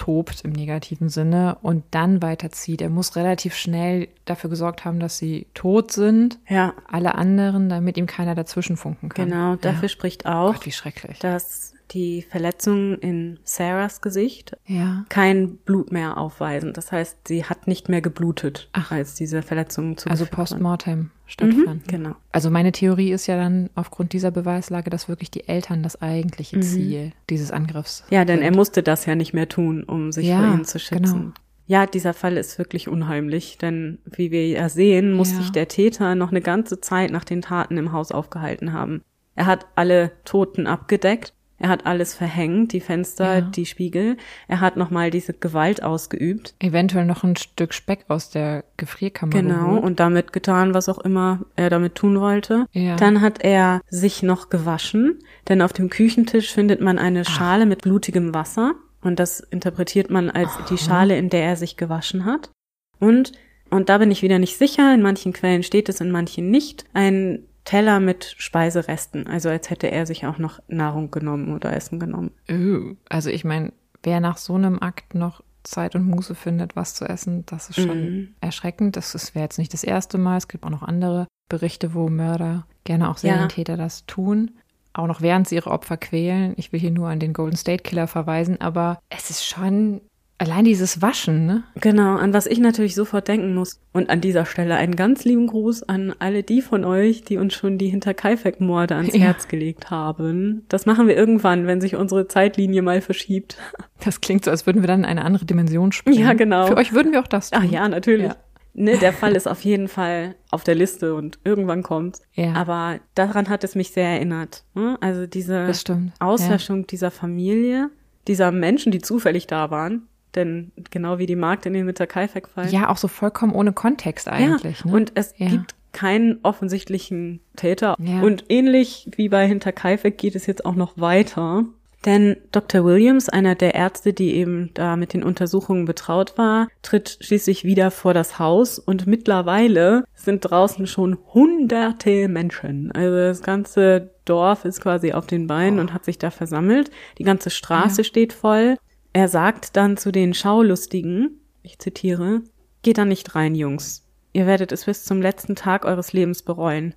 austobt im negativen Sinne und dann weiterzieht, er muss relativ schnell dafür gesorgt haben, dass sie tot sind. Ja, Alle anderen, damit ihm keiner dazwischen funken kann. genau. Dafür spricht auch, Gott, wie schrecklich. dass die Verletzungen in Sarahs Gesicht Ja. kein Blut mehr aufweisen. Das heißt, sie hat nicht mehr geblutet, Ach. als diese Verletzungen zu Also postmortem stattfanden. Genau. Also meine Theorie ist ja dann aufgrund dieser Beweislage, dass wirklich die Eltern das eigentliche Ziel dieses Angriffs Ja, denn er sind. musste das ja nicht mehr tun, um sich Ja, vor ihnen zu schützen. genau. Ja, dieser Fall ist wirklich unheimlich, denn wie wir ja sehen, muss Ja. sich der Täter noch eine ganze Zeit nach den Taten im Haus aufgehalten haben. Er hat alle Toten abgedeckt, er hat alles verhängt, die Fenster, Ja. die Spiegel, er hat nochmal diese Gewalt ausgeübt. eventuell noch ein Stück Speck aus der Gefrierkammer Genau, geholt. und damit getan, was auch immer er damit tun wollte. Ja. Dann hat er sich noch gewaschen, denn auf dem Küchentisch findet man eine Schale mit blutigem Wasser. Und das interpretiert man als die Schale, in der er sich gewaschen hat. Und, und da bin ich wieder nicht sicher, in manchen Quellen steht es, in manchen nicht, ein Teller mit Speiseresten. Also als hätte er sich auch noch Nahrung genommen oder Essen genommen. Also ich meine, wer nach so einem Akt noch Zeit und Muße findet, was zu essen, das ist schon Mhm. erschreckend. Das ist- wäre jetzt nicht das erste Mal. Es gibt auch noch andere Berichte, wo Mörder, gerne auch Ja. Serientäter, das tun. Auch noch während sie ihre Opfer quälen. Ich will hier nur an den Golden State Killer verweisen, aber es ist schon allein dieses Waschen, ne? Genau, an was ich natürlich sofort denken muss. Und an dieser Stelle einen ganz lieben Gruß an alle die von euch, die uns schon die Hinterkaifeck-Morde ans [laughs] Ja. Herz gelegt haben. Das machen wir irgendwann, wenn sich unsere Zeitlinie mal verschiebt. [laughs] Das klingt so, als würden wir dann in eine andere Dimension springen. Ja, genau. Für euch würden wir auch das tun. Ach ja, natürlich. Ja. Ne, der [laughs] Fall ist auf jeden Fall auf der Liste und irgendwann kommt's. Ja. Aber daran hat es mich sehr erinnert. ne? Also diese. Auslöschung dieser Familie, dieser Menschen, die zufällig da waren. Denn genau wie die Magd in den Mitterkaifeck-Fall. Ja, auch so vollkommen ohne Kontext eigentlich. ja, ne? und es Ja. gibt keinen offensichtlichen Täter. Ja. Und ähnlich wie bei Hinterkaifeck geht es jetzt auch noch weiter. Denn Dr. Williams, einer der Ärzte, die eben da mit den Untersuchungen betraut war, tritt schließlich wieder vor das Haus und mittlerweile sind draußen schon hunderte Menschen. Also das ganze Dorf ist quasi auf den Beinen und hat sich da versammelt. Die ganze Straße Ja. steht voll. Er sagt dann zu den Schaulustigen, ich zitiere, Geht da nicht rein, Jungs. Ihr werdet es bis zum letzten Tag eures Lebens bereuen.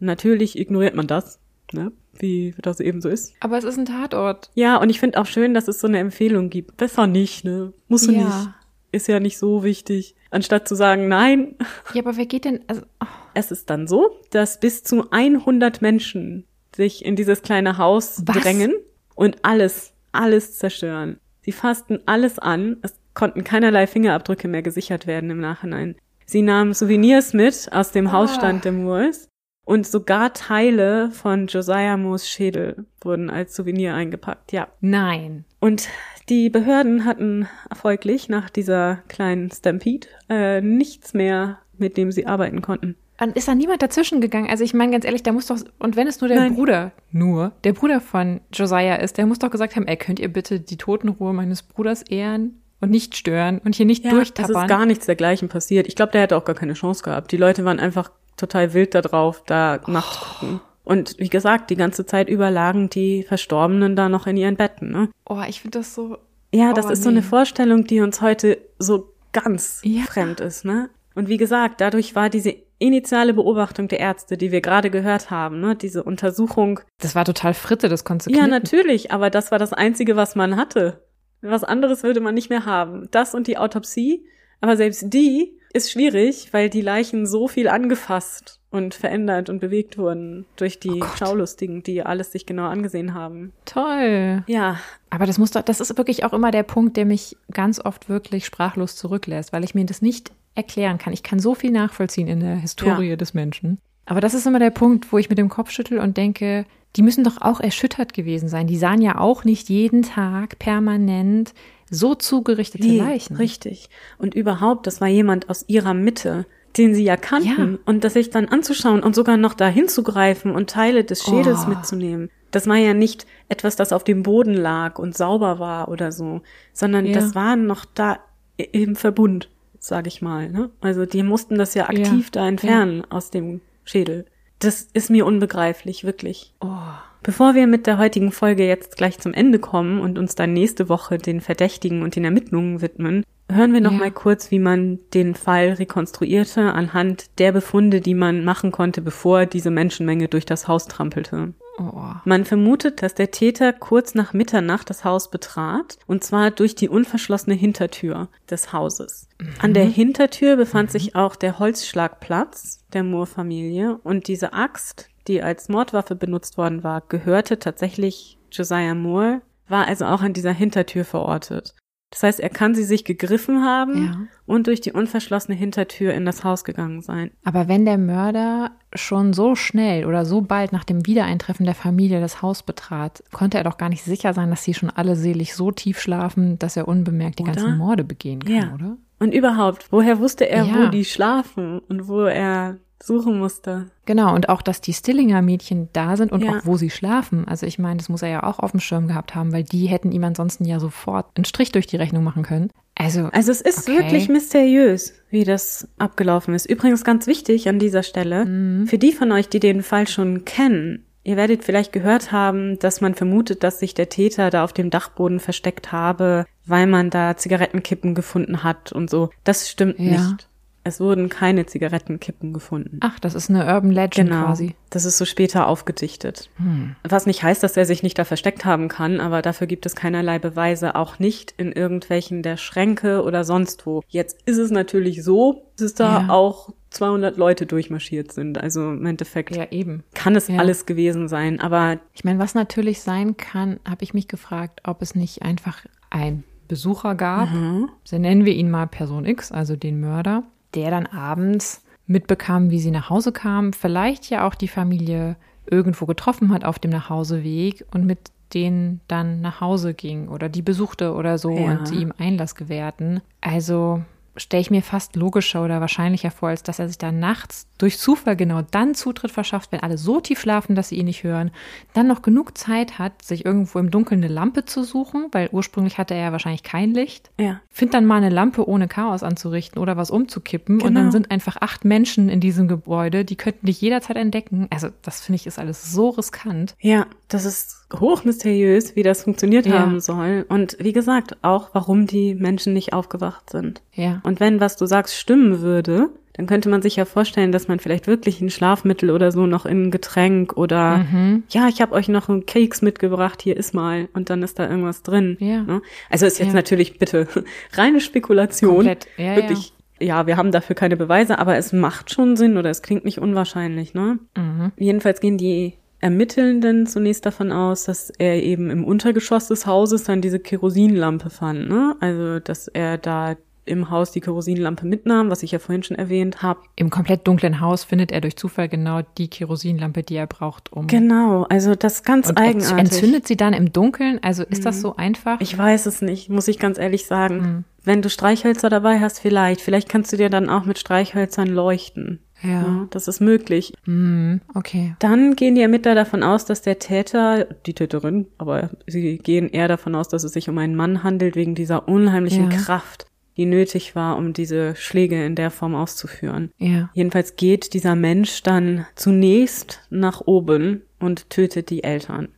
Natürlich ignoriert man das, ne? Wie das eben so ist. Aber es ist ein Tatort. Ja, und ich finde auch schön, dass es so eine Empfehlung gibt. Besser nicht, ne? Musst du Ja. nicht. Ist ja nicht so wichtig. Anstatt zu sagen, nein. Ja, aber wer geht denn? Also, oh, Es ist dann so, dass bis zu 100 Menschen sich in dieses kleine Haus Was? drängen und alles, alles zerstören. Sie fassten alles an. Es konnten keinerlei Fingerabdrücke mehr gesichert werden im Nachhinein. Sie nahmen Souvenirs mit aus dem Hausstand der Moores und sogar Teile von Josiah Moores Schädel wurden als Souvenir eingepackt, ja. nein. Und die Behörden hatten erfolglich nach dieser kleinen Stampede äh, nichts mehr, mit dem sie arbeiten konnten. Und ist da niemand dazwischen gegangen? Also ich meine ganz ehrlich, da muss doch, und wenn es nur der Nein. Bruder, nur, der Bruder von Josiah ist, der muss doch gesagt haben, ey, könnt ihr bitte die Totenruhe meines Bruders ehren und nicht stören und hier nicht Ja, es durchtappern? ist gar nichts dergleichen passiert. Ich glaube, der hätte auch gar keine Chance gehabt. Die Leute waren einfach total wild da drauf, da nachzugucken. Und wie gesagt, die ganze Zeit über lagen die Verstorbenen da noch in ihren Betten. Ne? oh, ich finde das so, Ja, das Oh, ist so nee. eine Vorstellung, die uns heute so ganz Ja. fremd ist. Ne? Und wie gesagt, dadurch war diese initiale Beobachtung der Ärzte, die wir gerade gehört haben, ne, diese Untersuchung das war total Fritte, das konntest Ja, natürlich, aber das war das Einzige, was man hatte. Was anderes würde man nicht mehr haben. Das und die Autopsie, aber selbst die ist schwierig, weil die Leichen so viel angefasst und verändert und bewegt wurden durch die Oh. Schaulustigen, die alles sich genau angesehen haben. Toll. Ja, Aber das muss doch, das ist wirklich auch immer der Punkt, der mich ganz oft wirklich sprachlos zurücklässt, weil ich mir das nicht erklären kann. Ich kann so viel nachvollziehen in der Historie des Menschen. Aber das ist immer der Punkt, wo ich mit dem Kopf schüttel und denke, die müssen doch auch erschüttert gewesen sein. Die sahen ja auch nicht jeden Tag permanent so zugerichtete nee, Leichen. richtig. Und überhaupt, das war jemand aus ihrer Mitte, den sie ja kannten. Ja. Und das sich dann anzuschauen und sogar noch da hinzugreifen und Teile des Schädels Oh. mitzunehmen. Das war ja nicht etwas, das auf dem Boden lag und sauber war oder so, sondern Ja. das war noch da im Verbund, sage ich mal. Ne? Also die mussten das ja aktiv da entfernen aus dem Schädel. Das ist mir unbegreiflich, wirklich. Oh. Bevor wir mit der heutigen Folge jetzt gleich zum Ende kommen und uns dann nächste Woche den Verdächtigen und den Ermittlungen widmen, hören wir noch Ja. mal kurz, wie man den Fall rekonstruierte anhand der Befunde, die man machen konnte, bevor diese Menschenmenge durch das Haus trampelte. Oh. Man vermutet, dass der Täter kurz nach Mitternacht das Haus betrat, und zwar durch die unverschlossene Hintertür des Hauses. An der Hintertür befand sich auch der Holzschlagplatz der Moore-Familie und diese Axt, die als Mordwaffe benutzt worden war, gehörte tatsächlich Josiah Moore, war also auch an dieser Hintertür verortet. Das heißt, er kann sie sich gegriffen haben Ja. und durch die unverschlossene Hintertür in das Haus gegangen sein. Aber wenn der Mörder schon so schnell oder so bald nach dem Wiedereintreffen der Familie das Haus betrat, konnte er doch gar nicht sicher sein, dass sie schon alle selig so tief schlafen, dass er unbemerkt die Oder? ganzen Morde begehen kann, Ja. oder? Und überhaupt, woher wusste er, Ja. wo die schlafen und wo er suchen musste? Genau, und auch, dass die Stillinger Mädchen da sind und Ja. auch wo sie schlafen. Also ich meine, das muss er ja auch auf dem Schirm gehabt haben, weil die hätten ihm ansonsten ja sofort einen Strich durch die Rechnung machen können. Also, Also es ist Okay. wirklich mysteriös, wie das abgelaufen ist. Übrigens ganz wichtig an dieser Stelle, für die von euch, die den Fall schon kennen, ihr werdet vielleicht gehört haben, dass man vermutet, dass sich der Täter da auf dem Dachboden versteckt habe, weil man da Zigarettenkippen gefunden hat und so. Das stimmt Ja. nicht. Es wurden keine Zigarettenkippen gefunden. ach, das ist eine Urban Legend Genau. quasi. Das ist so später aufgedichtet. Was nicht heißt, dass er sich nicht da versteckt haben kann, aber dafür gibt es keinerlei Beweise, auch nicht in irgendwelchen der Schränke oder sonst wo. Jetzt ist es natürlich so, dass da Ja. auch 200 Leute durchmarschiert sind. Also im Endeffekt Ja, eben. kann es Ja. alles gewesen sein, aber Ich meine, was natürlich sein kann, habe ich mich gefragt, ob es nicht einfach ein Besucher gab, so nennen wir ihn mal Person X, also den Mörder, der dann abends mitbekam, wie sie nach Hause kam, vielleicht ja auch die Familie irgendwo getroffen hat auf dem Nachhauseweg und mit denen dann nach Hause ging oder die besuchte oder so Ja. und sie ihm Einlass gewährten. Also stelle ich mir fast logischer oder wahrscheinlicher vor, als dass er sich da nachts durch Zufall genau dann Zutritt verschafft, wenn alle so tief schlafen, dass sie ihn nicht hören, dann noch genug Zeit hat, sich irgendwo im Dunkeln eine Lampe zu suchen, weil ursprünglich hatte er ja wahrscheinlich kein Licht. ja. Find dann mal eine Lampe ohne Chaos anzurichten oder was umzukippen und Genau. dann sind einfach acht Menschen in diesem Gebäude, die könnten dich jederzeit entdecken. Also das finde ich ist alles so riskant. Ja, das ist hochmysteriös, wie das funktioniert Ja. haben soll. Und wie gesagt, auch warum die Menschen nicht aufgewacht sind. Ja. Und wenn, was du sagst, stimmen würde, dann könnte man sich ja vorstellen, dass man vielleicht wirklich ein Schlafmittel oder so noch in ein Getränk oder Mhm. ja, ich habe euch noch einen Keks mitgebracht, hier ist mal und dann ist da irgendwas drin. Ja. Ne? Also ist jetzt Ja. natürlich bitte [laughs] reine Spekulation. Komplett. Ja, wirklich. Ja. wir haben dafür keine Beweise, aber es macht schon Sinn oder es klingt nicht unwahrscheinlich, ne? Mhm. Jedenfalls gehen die Ermittelnden zunächst davon aus, dass er eben im Untergeschoss des Hauses dann diese Kerosinlampe fand, ne? Also, dass er da im Haus die Kerosinlampe mitnahm, was ich ja vorhin schon erwähnt habe. Im komplett dunklen Haus findet er durch Zufall genau die Kerosinlampe, die er braucht, um. Genau, also das ganz Und eigenartig. entzündet sie dann im Dunkeln? Also ist das so einfach? Ich weiß es nicht, muss ich ganz ehrlich sagen. Mhm. Wenn du Streichhölzer dabei hast, vielleicht. Vielleicht kannst du dir dann auch mit Streichhölzern leuchten. Ja. das ist möglich. Mhm. Okay. Dann gehen die Ermittler davon aus, dass der Täter, die Täterin, aber sie gehen eher davon aus, dass es sich um einen Mann handelt, wegen dieser unheimlichen Ja. Kraft, die nötig war, um diese Schläge in der Form auszuführen. Ja. Jedenfalls geht dieser Mensch dann zunächst nach oben und tötet die Eltern.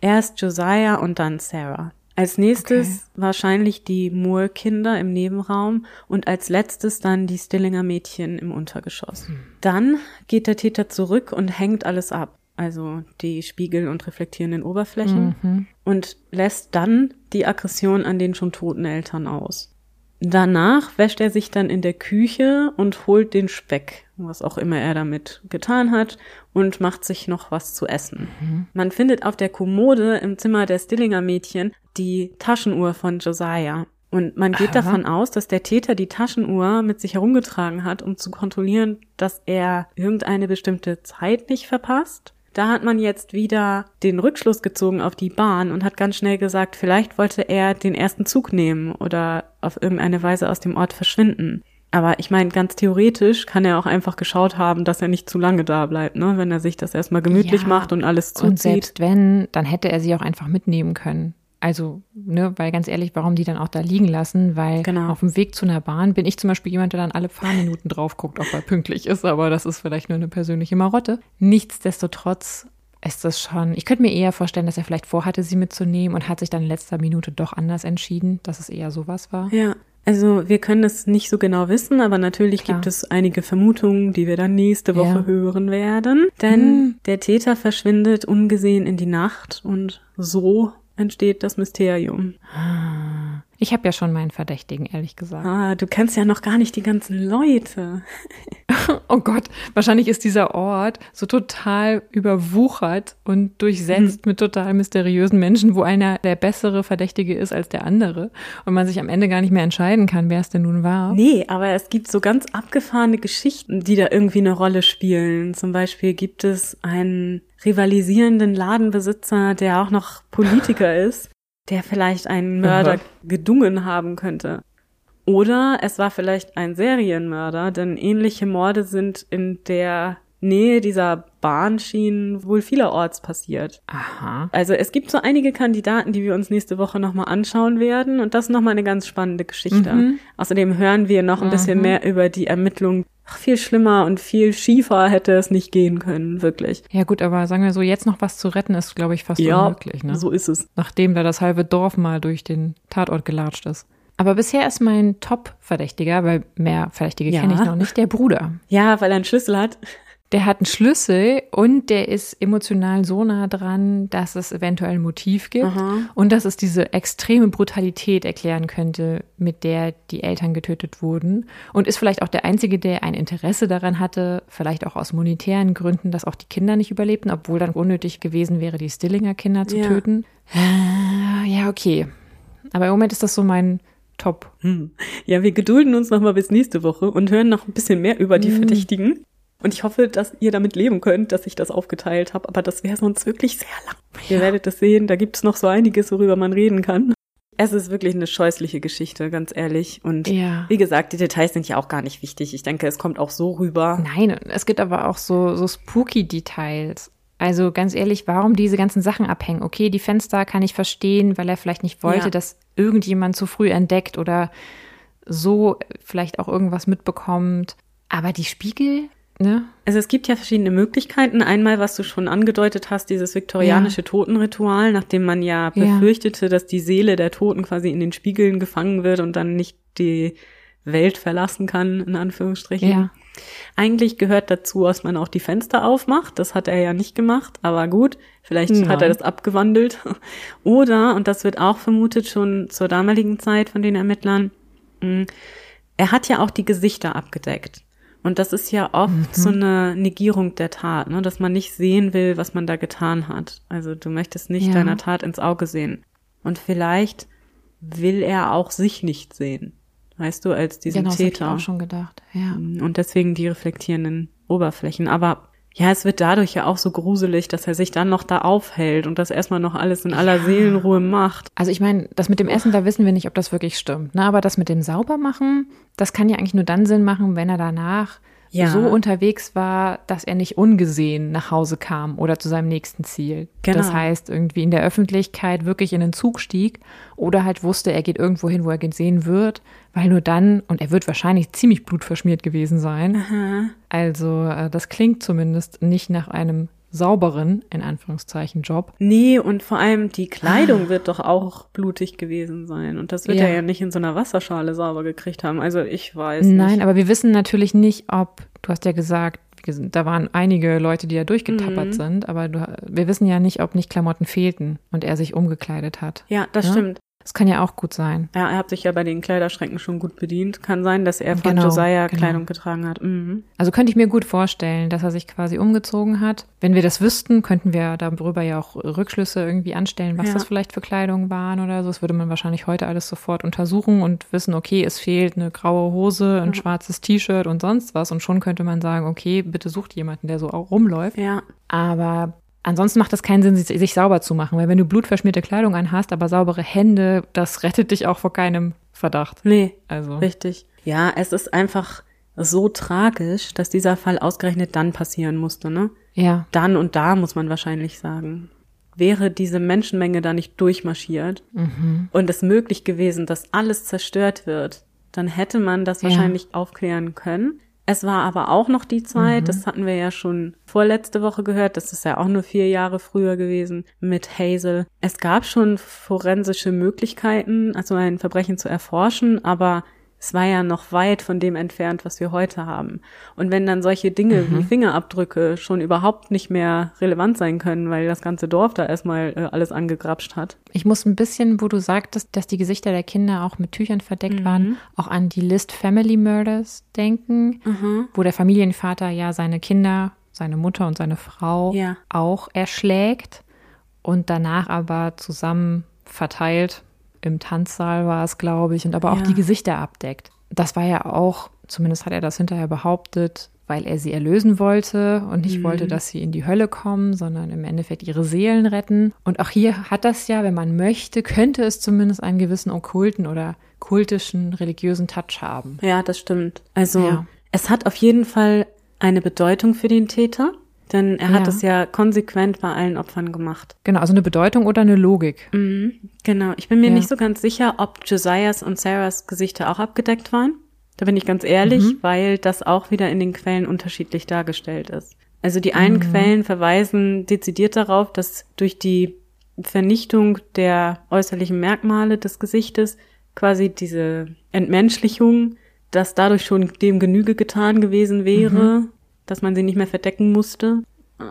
Erst Josiah und dann Sarah. Als nächstes wahrscheinlich die Moore-Kinder im Nebenraum und als letztes dann die Stillinger Mädchen im Untergeschoss. Dann geht der Täter zurück und hängt alles ab. Also die Spiegel und reflektierenden Oberflächen Mhm. und lässt dann die Aggression an den schon toten Eltern aus. Danach wäscht er sich dann in der Küche und holt den Speck, was auch immer er damit getan hat, und macht sich noch was zu essen. Man findet auf der Kommode im Zimmer der Stillinger Mädchen die Taschenuhr von Josiah. Und man geht Aha. davon aus, dass der Täter die Taschenuhr mit sich herumgetragen hat, um zu kontrollieren, dass er irgendeine bestimmte Zeit nicht verpasst. Da hat man jetzt wieder den Rückschluss gezogen auf die Bahn und hat ganz schnell gesagt, vielleicht wollte er den ersten Zug nehmen oder auf irgendeine Weise aus dem Ort verschwinden. Aber ich meine, ganz theoretisch kann er auch einfach geschaut haben, dass er nicht zu lange da bleibt, ne? Wenn er sich das erstmal gemütlich Ja, macht und alles Und zuzieht. selbst wenn, dann hätte er sie auch einfach mitnehmen können. Also, ne, weil ganz ehrlich, warum die dann auch da liegen lassen? Weil Genau. auf dem Weg zu einer Bahn bin ich zum Beispiel jemand, der dann alle Fahrminuten drauf guckt, ob er pünktlich ist, aber das ist vielleicht nur eine persönliche Marotte. Nichtsdestotrotz ist das schon, ich könnte mir eher vorstellen, dass er vielleicht vorhatte, sie mitzunehmen und hat sich dann in letzter Minute doch anders entschieden, dass es eher sowas war. Ja, also wir können es nicht so genau wissen, aber natürlich Klar. gibt es einige Vermutungen, die wir dann nächste Woche Ja. hören werden. Denn Hm. der Täter verschwindet ungesehen in die Nacht und so entsteht das Mysterium. Ich habe ja schon meinen Verdächtigen, ehrlich gesagt. Ah, du kennst ja noch gar nicht die ganzen Leute. [laughs] Oh Gott, wahrscheinlich ist dieser Ort so total überwuchert und durchsetzt mit total mysteriösen Menschen, wo einer der bessere Verdächtige ist als der andere und man sich am Ende gar nicht mehr entscheiden kann, wer es denn nun war. Nee, aber es gibt so ganz abgefahrene Geschichten, die da irgendwie eine Rolle spielen. Zum Beispiel gibt es einen rivalisierenden Ladenbesitzer, der auch noch Politiker [laughs] ist, der vielleicht einen Mörder Aha. gedungen haben könnte. Oder es war vielleicht ein Serienmörder, denn ähnliche Morde sind in der Nähe dieser Bahnschienen wohl vielerorts passiert. Aha. Also es gibt so einige Kandidaten, die wir uns nächste Woche nochmal anschauen werden und das ist nochmal eine ganz spannende Geschichte. Mhm. Außerdem hören wir noch ein bisschen mehr über die Ermittlungen. Ach, viel schlimmer und viel schiefer hätte es nicht gehen können, wirklich. Ja gut, aber sagen wir so, jetzt noch was zu retten ist, glaube ich, fast unmöglich. Ne? so ist es. Nachdem da das halbe Dorf mal durch den Tatort gelatscht ist. Aber bisher ist mein Top-Verdächtiger, weil mehr Verdächtige Ja. kenne ich noch nicht, der Bruder. Ja, weil er einen Schlüssel hat. Der hat einen Schlüssel und der ist emotional so nah dran, dass es eventuell ein Motiv gibt Aha. und dass es diese extreme Brutalität erklären könnte, mit der die Eltern getötet wurden und ist vielleicht auch der Einzige, der ein Interesse daran hatte, vielleicht auch aus monetären Gründen, dass auch die Kinder nicht überlebten, obwohl dann unnötig gewesen wäre, die Stillinger Kinder zu Ja. töten. Äh, ja, okay. Aber im Moment ist das so mein Top. Hm. Ja, wir gedulden uns nochmal bis nächste Woche und hören noch ein bisschen mehr über die Verdächtigen. Und ich hoffe, dass ihr damit leben könnt, dass ich das aufgeteilt habe. Aber das wäre sonst wirklich sehr lang. Ihr werdet es sehen, da gibt es noch so einiges, worüber man reden kann. Es ist wirklich eine scheußliche Geschichte, ganz ehrlich. Und Ja. wie gesagt, die Details sind ja auch gar nicht wichtig. Ich denke, es kommt auch so rüber. Nein, es gibt aber auch so, so spooky Details. Also ganz ehrlich, warum diese ganzen Sachen abhängen? Okay, die Fenster kann ich verstehen, weil er vielleicht nicht wollte, Ja. dass irgendjemand zu früh entdeckt oder so vielleicht auch irgendwas mitbekommt. Aber die Spiegel? Ne? Also es gibt ja verschiedene Möglichkeiten. Einmal, was du schon angedeutet hast, dieses viktorianische Ja. Totenritual, nachdem man ja Ja. befürchtete, dass die Seele der Toten quasi in den Spiegeln gefangen wird und dann nicht die Welt verlassen kann, in Anführungsstrichen. Ja. Eigentlich gehört dazu, dass man auch die Fenster aufmacht. Das hat er ja nicht gemacht, aber gut, vielleicht Nein. hat er das abgewandelt. Oder, und das wird auch vermutet schon zur damaligen Zeit von den Ermittlern, mh, er hat ja auch die Gesichter abgedeckt. Und das ist ja oft so eine Negierung der Tat, ne? dass man nicht sehen will, was man da getan hat. Also du möchtest nicht Ja. deiner Tat ins Auge sehen. Und vielleicht will er auch sich nicht sehen. Weißt du, als diesen genau, das hab ich Täter. auch schon gedacht. Ja. Und deswegen die reflektierenden Oberflächen. Aber ja, es wird dadurch ja auch so gruselig, dass er sich dann noch da aufhält und das erstmal noch alles in aller Seelenruhe macht. Also ich meine, das mit dem Essen, da wissen wir nicht, ob das wirklich stimmt. Ne? Aber das mit dem Saubermachen, das kann ja eigentlich nur dann Sinn machen, wenn er danach Ja. so unterwegs war, dass er nicht ungesehen nach Hause kam oder zu seinem nächsten Ziel. Genau. Das heißt, irgendwie in der Öffentlichkeit wirklich in den Zug stieg oder halt wusste, er geht irgendwo hin, wo er gesehen wird, weil nur dann, und er wird wahrscheinlich ziemlich blutverschmiert gewesen sein. Also äh, das klingt zumindest nicht nach einem sauberen, in Anführungszeichen, Job. Nee, und vor allem die Kleidung wird doch auch blutig gewesen sein. Und das wird Ja. er ja nicht in so einer Wasserschale sauber gekriegt haben. Also ich weiß nicht. Nein, aber wir wissen natürlich nicht, ob, du hast ja gesagt, da waren einige Leute, die da durchgetappert Mhm. sind, aber du, wir wissen ja nicht, ob nicht Klamotten fehlten und er sich umgekleidet hat. Ja, das Ja? stimmt. Das kann ja auch gut sein. Ja, er hat sich ja bei den Kleiderschränken schon gut bedient. Kann sein, dass er von Genau, Josiah genau. Kleidung getragen hat. Mhm. Also könnte ich mir gut vorstellen, dass er sich quasi umgezogen hat. Wenn wir das wüssten, könnten wir darüber ja auch Rückschlüsse irgendwie anstellen, was Ja. das vielleicht für Kleidung waren oder so. Das würde man wahrscheinlich heute alles sofort untersuchen und wissen, okay, es fehlt eine graue Hose, ein schwarzes T-Shirt und sonst was. Und schon könnte man sagen, okay, bitte sucht jemanden, der so auch rumläuft. Ja, Aber ansonsten macht das keinen Sinn, sich, sauber zu machen, weil wenn du blutverschmierte Kleidung anhast, aber saubere Hände, das rettet dich auch vor keinem Verdacht. nee, Also Richtig. Ja, es ist einfach so tragisch, dass dieser Fall ausgerechnet dann passieren musste, ne? ja, Dann und da muss man wahrscheinlich sagen. Wäre diese Menschenmenge da nicht durchmarschiert Mhm. und es möglich gewesen, dass alles zerstört wird, dann hätte man das Ja. wahrscheinlich aufklären können. Es war aber auch noch die Zeit, Mhm. das hatten wir ja schon vorletzte Woche gehört, das ist ja auch nur vier Jahre früher gewesen mit Hazel. Es gab schon forensische Möglichkeiten, also ein Verbrechen zu erforschen, aber es war ja noch weit von dem entfernt, was wir heute haben. Und wenn dann solche Dinge Mhm. wie Fingerabdrücke schon überhaupt nicht mehr relevant sein können, weil das ganze Dorf da erstmal äh, alles angegrapscht hat. Ich muss ein bisschen, wo du sagtest, dass die Gesichter der Kinder auch mit Tüchern verdeckt Mhm. waren, auch an die List Family Murders denken, wo der Familienvater ja seine Kinder, seine Mutter und seine Frau Ja. auch erschlägt und danach aber zusammen verteilt. Im Tanzsaal war es, glaube ich, und aber auch Ja. die Gesichter abdeckt. Das war ja auch, zumindest hat er das hinterher behauptet, weil er sie erlösen wollte und nicht wollte, dass sie in die Hölle kommen, sondern im Endeffekt ihre Seelen retten. Und auch hier hat das ja, wenn man möchte, könnte es zumindest einen gewissen okkulten oder kultischen, religiösen Touch haben. Ja, das stimmt. Also Ja. es hat auf jeden Fall eine Bedeutung für den Täter, denn er hat Ja. es ja konsequent bei allen Opfern gemacht. Genau, also eine Bedeutung oder eine Logik. Genau. Ich bin mir Ja. nicht so ganz sicher, ob Josiahs und Sarahs Gesichter auch abgedeckt waren. Da bin ich ganz ehrlich, Mhm. weil das auch wieder in den Quellen unterschiedlich dargestellt ist. Also die einen Quellen verweisen dezidiert darauf, dass durch die Vernichtung der äußerlichen Merkmale des Gesichtes quasi diese Entmenschlichung, dass dadurch schon dem Genüge getan gewesen wäre, dass man sie nicht mehr verdecken musste.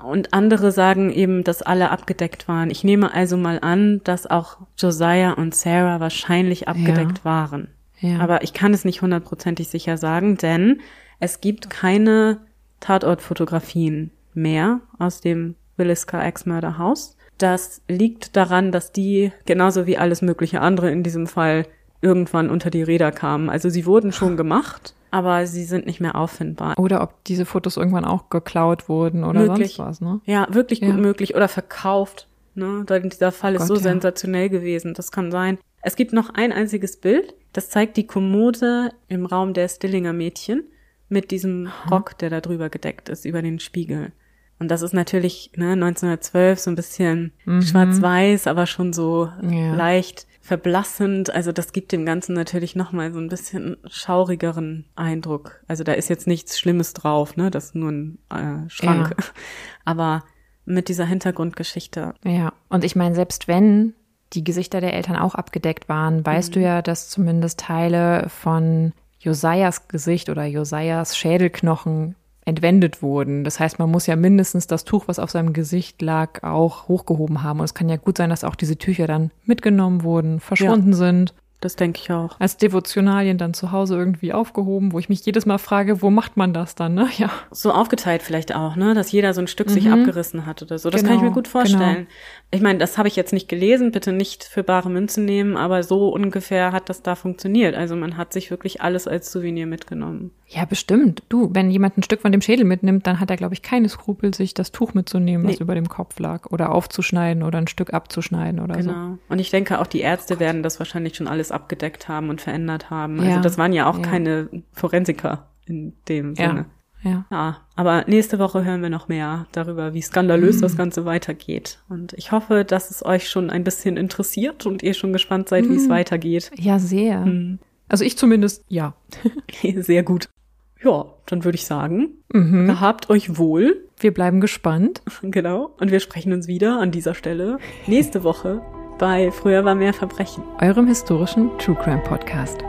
Und andere sagen eben, dass alle abgedeckt waren. Ich nehme also mal an, dass auch Josiah und Sarah wahrscheinlich abgedeckt waren. Ja. Aber ich kann es nicht hundertprozentig sicher sagen, denn es gibt keine Tatortfotografien mehr aus dem Willis K. Ex-Mörderhaus. Das liegt daran, dass die, genauso wie alles mögliche andere in diesem Fall, irgendwann unter die Räder kamen. Also sie wurden schon gemacht, aber sie sind nicht mehr auffindbar. Oder ob diese Fotos irgendwann auch geklaut wurden oder Möglich. sonst was, ne? Ja, wirklich gut Ja. möglich. Oder verkauft. Ne? Denn dieser Fall ist Gott, so ja. sensationell gewesen. Das kann sein. Es gibt noch ein einziges Bild. Das zeigt die Kommode im Raum der Stillinger Mädchen mit diesem Rock, der da drüber gedeckt ist, über den Spiegel. Und das ist natürlich ne, 1912 so ein bisschen schwarz-weiß, aber schon so Ja. leicht verblassend. Also das gibt dem Ganzen natürlich nochmal so ein bisschen schaurigeren Eindruck. Also da ist jetzt nichts Schlimmes drauf, ne? Das ist nur ein äh, Schrank. [laughs] Aber mit dieser Hintergrundgeschichte. Ja, und ich meine, selbst wenn die Gesichter der Eltern auch abgedeckt waren, weißt du ja, dass zumindest Teile von Josias Gesicht oder Josias Schädelknochen entwendet wurden. Das heißt, man muss ja mindestens das Tuch, was auf seinem Gesicht lag, auch hochgehoben haben. Und es kann ja gut sein, dass auch diese Tücher dann mitgenommen wurden, verschwunden sind. Das denke ich auch. Als Devotionalien dann zu Hause irgendwie aufgehoben, wo ich mich jedes Mal frage, wo macht man das dann, ne? Ja. So aufgeteilt vielleicht auch, ne? Dass jeder so ein Stück sich abgerissen hat oder so. Das kann ich mir Genau, gut vorstellen. Ich meine, das habe ich jetzt nicht gelesen, bitte nicht für bare Münze nehmen, aber so ungefähr hat das da funktioniert. Also man hat sich wirklich alles als Souvenir mitgenommen. Ja, bestimmt. Du, wenn jemand ein Stück von dem Schädel mitnimmt, dann hat er, glaube ich, keine Skrupel, sich das Tuch mitzunehmen, was Nee. über dem Kopf lag. Oder aufzuschneiden oder ein Stück abzuschneiden oder so. Genau. Und ich denke, auch die Ärzte werden das wahrscheinlich schon alles abgedeckt haben und verändert haben. Ja. Also das waren ja auch Ja. keine Forensiker in dem Ja. Sinne. Ja. Ja, aber nächste Woche hören wir noch mehr darüber, wie skandalös Mhm. das Ganze weitergeht. Und ich hoffe, dass es euch schon ein bisschen interessiert und ihr schon gespannt seid, Mhm. wie es weitergeht. Ja, sehr. Mhm. Also ich zumindest, ja. [laughs] Sehr gut. Ja, dann würde ich sagen, Mhm. gehabt euch wohl. Wir bleiben gespannt. [laughs] Genau. Und wir sprechen uns wieder an dieser Stelle nächste Woche bei Früher war mehr Verbrechen. Eurem historischen True Crime Podcast.